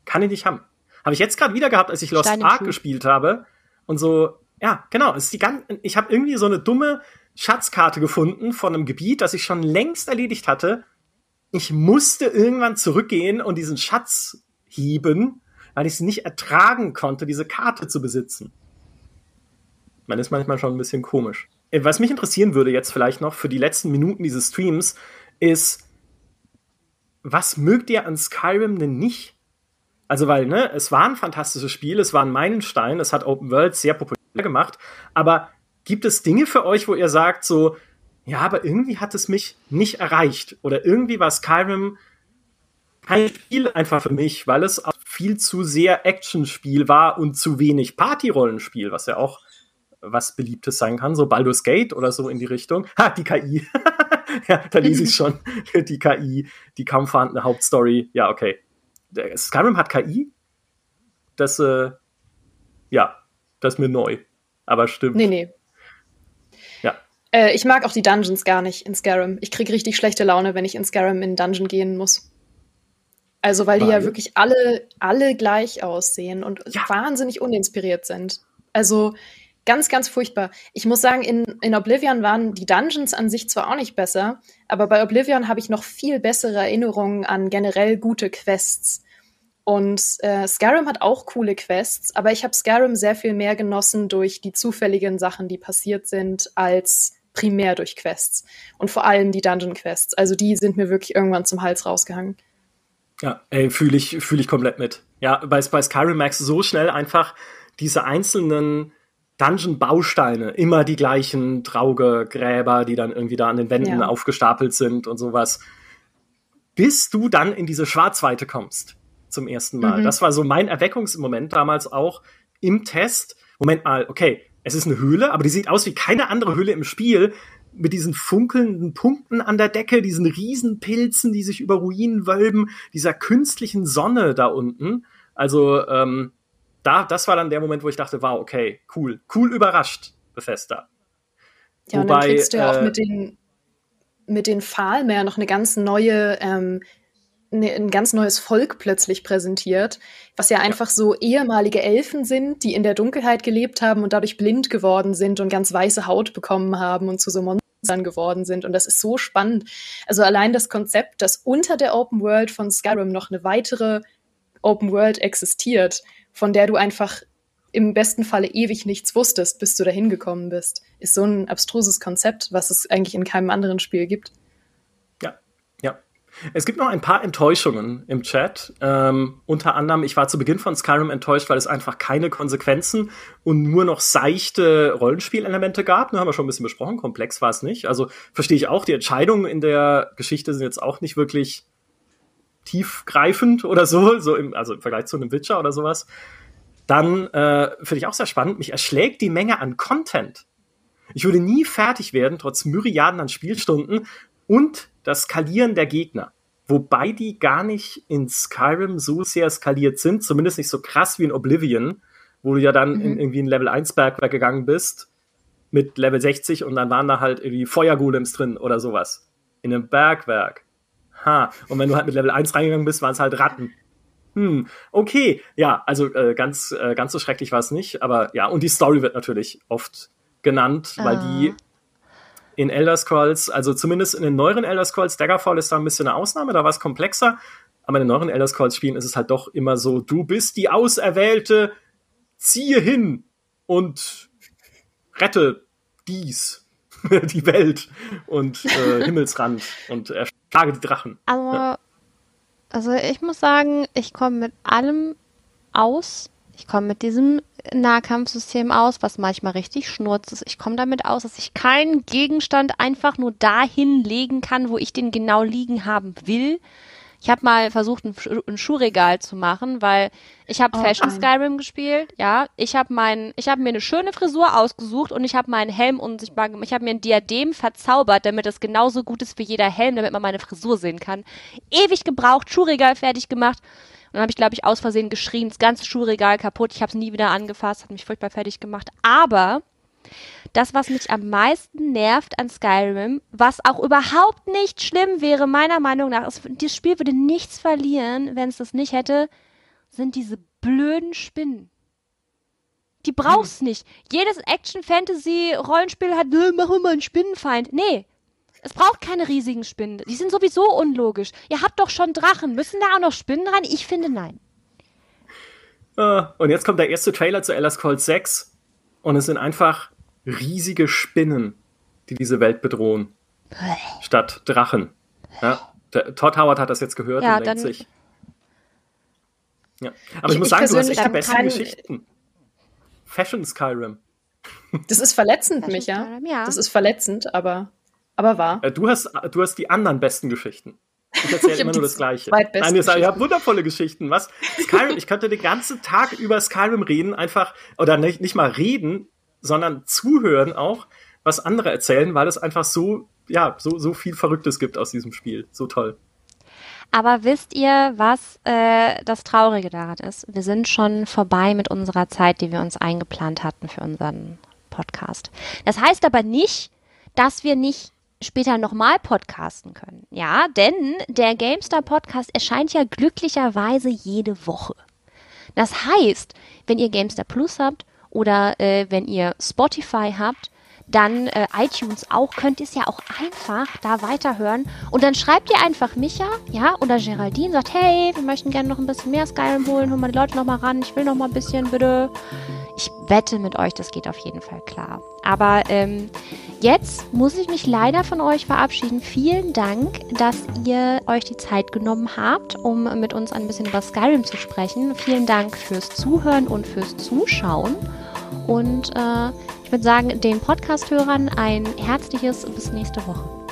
kann ich nicht haben. Habe ich jetzt gerade wieder gehabt, als ich Lost Ark gespielt habe und so, ja, genau, ist die ganz, ich habe irgendwie so eine dumme Schatzkarte gefunden von einem Gebiet, das ich schon längst erledigt hatte. Ich musste irgendwann zurückgehen und diesen Schatz hieben, weil ich es nicht ertragen konnte, diese Karte zu besitzen. Man ist manchmal schon ein bisschen komisch. Äh, was mich interessieren würde jetzt vielleicht noch für die letzten Minuten dieses Streams, ist, was mögt ihr an Skyrim denn nicht? Also, weil, ne, es war ein fantastisches Spiel, es war ein Meilenstein, es hat Open World sehr populär gemacht, aber gibt es Dinge für euch, wo ihr sagt, so, ja, aber irgendwie hat es mich nicht erreicht oder irgendwie war Skyrim kein Spiel einfach für mich, weil es auch viel zu sehr Actionspiel war und zu wenig Partyrollenspiel, was ja auch was Beliebtes sein kann, so Baldur's Gate oder so in die Richtung. Ha, die KI. [laughs] ja, da lese ich schon. [laughs] die KI, die kaum vorhandene Hauptstory. Ja, okay. Skyrim hat KI? Das, äh, ja, das ist mir neu. Aber stimmt. Nee, nee. Ja. Äh, ich mag auch die Dungeons gar nicht in Skyrim. Ich kriege richtig schlechte Laune, wenn ich in Skyrim in Dungeon gehen muss. Also, weil die ja wirklich alle, alle gleich aussehen und ja. wahnsinnig uninspiriert sind. Also, ganz, ganz furchtbar. Ich muss sagen, in, in Oblivion waren die Dungeons an sich zwar auch nicht besser, aber bei Oblivion habe ich noch viel bessere Erinnerungen an generell gute Quests. Und äh, Skyrim hat auch coole Quests, aber ich habe Skyrim sehr viel mehr genossen durch die zufälligen Sachen, die passiert sind, als primär durch Quests. Und vor allem die Dungeon Quests. Also die sind mir wirklich irgendwann zum Hals rausgehangen. Ja, ey, fühle ich, fühle ich komplett mit. Ja, bei, bei Skyrim merkst du so schnell einfach diese einzelnen Dungeon-Bausteine, immer die gleichen Trauge, Gräber, die dann irgendwie da an den Wänden ja. aufgestapelt sind und sowas. Bis du dann in diese Schwarzweite kommst zum ersten Mal. Mhm. Das war so mein Erweckungsmoment damals auch im Test. Moment mal, okay, es ist eine Höhle, aber die sieht aus wie keine andere Höhle im Spiel mit diesen funkelnden Punkten an der Decke, diesen Riesenpilzen, die sich über Ruinen wölben, dieser künstlichen Sonne da unten. Also ähm, da, das war dann der Moment, wo ich dachte, wow, okay, cool, cool überrascht, Bethesda. Ja, Wobei, und dann kriegst du ja auch äh, mit den mit den Pfahlmeer noch eine ganz neue ähm, ne, ein ganz neues Volk plötzlich präsentiert, was ja einfach ja. so ehemalige Elfen sind, die in der Dunkelheit gelebt haben und dadurch blind geworden sind und ganz weiße Haut bekommen haben und zu so Monstern geworden sind. Und das ist so spannend. Also allein das Konzept, dass unter der Open World von Skyrim noch eine weitere Open World existiert, von der du einfach im besten Falle ewig nichts wusstest, bis du dahin gekommen bist, ist so ein abstruses Konzept, was es eigentlich in keinem anderen Spiel gibt. Es gibt noch ein paar Enttäuschungen im Chat. Ähm, unter anderem, ich war zu Beginn von Skyrim enttäuscht, weil es einfach keine Konsequenzen und nur noch seichte Rollenspielelemente gab. Da haben wir schon ein bisschen besprochen. Komplex war es nicht. Also verstehe ich auch, die Entscheidungen in der Geschichte sind jetzt auch nicht wirklich tiefgreifend oder so, so im, also im Vergleich zu einem Witcher oder sowas. Dann äh, finde ich auch sehr spannend, mich erschlägt die Menge an Content. Ich würde nie fertig werden, trotz Myriaden an Spielstunden und das Skalieren der Gegner. Wobei die gar nicht in Skyrim so sehr skaliert sind, zumindest nicht so krass wie in Oblivion, wo du ja dann mhm. in irgendwie ein Level 1 Bergwerk gegangen bist mit Level 60 und dann waren da halt irgendwie Feuergolems drin oder sowas. In einem Bergwerk. Ha. Und wenn du halt mit Level 1 reingegangen bist, waren es halt Ratten hm, okay, ja, also äh, ganz, äh, ganz so schrecklich war es nicht, aber ja, und die Story wird natürlich oft genannt, ah. weil die ah. In Elder Scrolls, also zumindest in den neueren Elder Scrolls, Daggerfall ist da ein bisschen eine Ausnahme, da war es komplexer, aber in den neueren Elder Scrolls Spielen ist es halt doch immer so, du bist die Auserwählte, ziehe hin und rette dies, [laughs] die Welt und äh, Himmelsrand und erschlage die Drachen. Aber ja. Also ich muss sagen, ich komme mit allem aus. Ich komme mit diesem Nahkampfsystem aus, was manchmal richtig schnurzt ist. Ich komme damit aus, dass ich keinen Gegenstand einfach nur dahin legen kann, wo ich den genau liegen haben will, ich habe mal versucht, ein, ein, Schuhregal zu machen, weil ich habe oh, Fashion nein. Skyrim gespielt. Ja, ich habe mein, ich habe mir eine schöne Frisur ausgesucht und ich habe meinen Helm unsichtbar gemacht. Ich habe mir ein Diadem verzaubert, damit es genauso gut ist wie jeder Helm, damit man meine Frisur sehen kann. Ewig gebraucht, Schuhregal fertig gemacht. Dann habe ich, glaube ich, aus Versehen geschrien, das ganze Schuhregal kaputt. Ich habe es nie wieder angefasst, hat mich furchtbar fertig gemacht. Aber das, was mich am meisten nervt an Skyrim, was auch überhaupt nicht schlimm wäre, meiner Meinung nach, ist, das Spiel würde nichts verlieren, wenn es das nicht hätte, sind diese blöden Spinnen. Die brauchst hm. nicht. Jedes Action-Fantasy-Rollenspiel hat, äh, mach mal einen Spinnenfeind. Nee. Es braucht keine riesigen Spinnen. Die sind sowieso unlogisch. Ihr habt doch schon Drachen. Müssen da auch noch Spinnen rein? Ich finde nein. Uh, und jetzt kommt der erste Trailer zu Elder Scrolls 6. Und es sind einfach riesige Spinnen, die diese Welt bedrohen. statt Drachen. Ja, der, Todd Howard hat das jetzt gehört ja, und denkt sich. Ja. Aber ich, ich muss sagen, du hast echt die besten Geschichten. Fashion Skyrim. Das ist verletzend, Micha. Ja. Das ist verletzend, aber, aber wahr. Äh, du hast, du hast die anderen besten Geschichten. Ich erzähle [laughs] immer nur das Gleiche. Nein, ihr, sagt, ihr habt wundervolle Geschichten. Was? Skyrim, ich könnte den ganzen Tag über Skyrim reden, einfach, oder nicht, nicht mal reden, sondern zuhören auch, was andere erzählen, weil es einfach so, ja, so, so viel Verrücktes gibt aus diesem Spiel. So toll. Aber wisst ihr, was äh, das Traurige daran ist? Wir sind schon vorbei mit unserer Zeit, die wir uns eingeplant hatten für unseren Podcast. Das heißt aber nicht, dass wir nicht später nochmal podcasten können. Ja, denn der GameStar Podcast erscheint ja glücklicherweise jede Woche. Das heißt, wenn ihr GameStar Plus habt oder äh, wenn ihr Spotify habt, dann äh, iTunes auch, könnt ihr es ja auch einfach da weiterhören. Und dann schreibt ihr einfach Micha, ja, oder Geraldine, sagt, hey, wir möchten gerne noch ein bisschen mehr Skyrim holen, holen wir die Leute noch mal ran, ich will noch mal ein bisschen, bitte. Ich wette mit euch, das geht auf jeden Fall klar. Aber ähm, jetzt muss ich mich leider von euch verabschieden. Vielen Dank, dass ihr euch die Zeit genommen habt, um mit uns ein bisschen über Skyrim zu sprechen. Vielen Dank fürs Zuhören und fürs Zuschauen. Und äh, ich würde sagen, den Podcast-Hörern ein herzliches bis nächste Woche.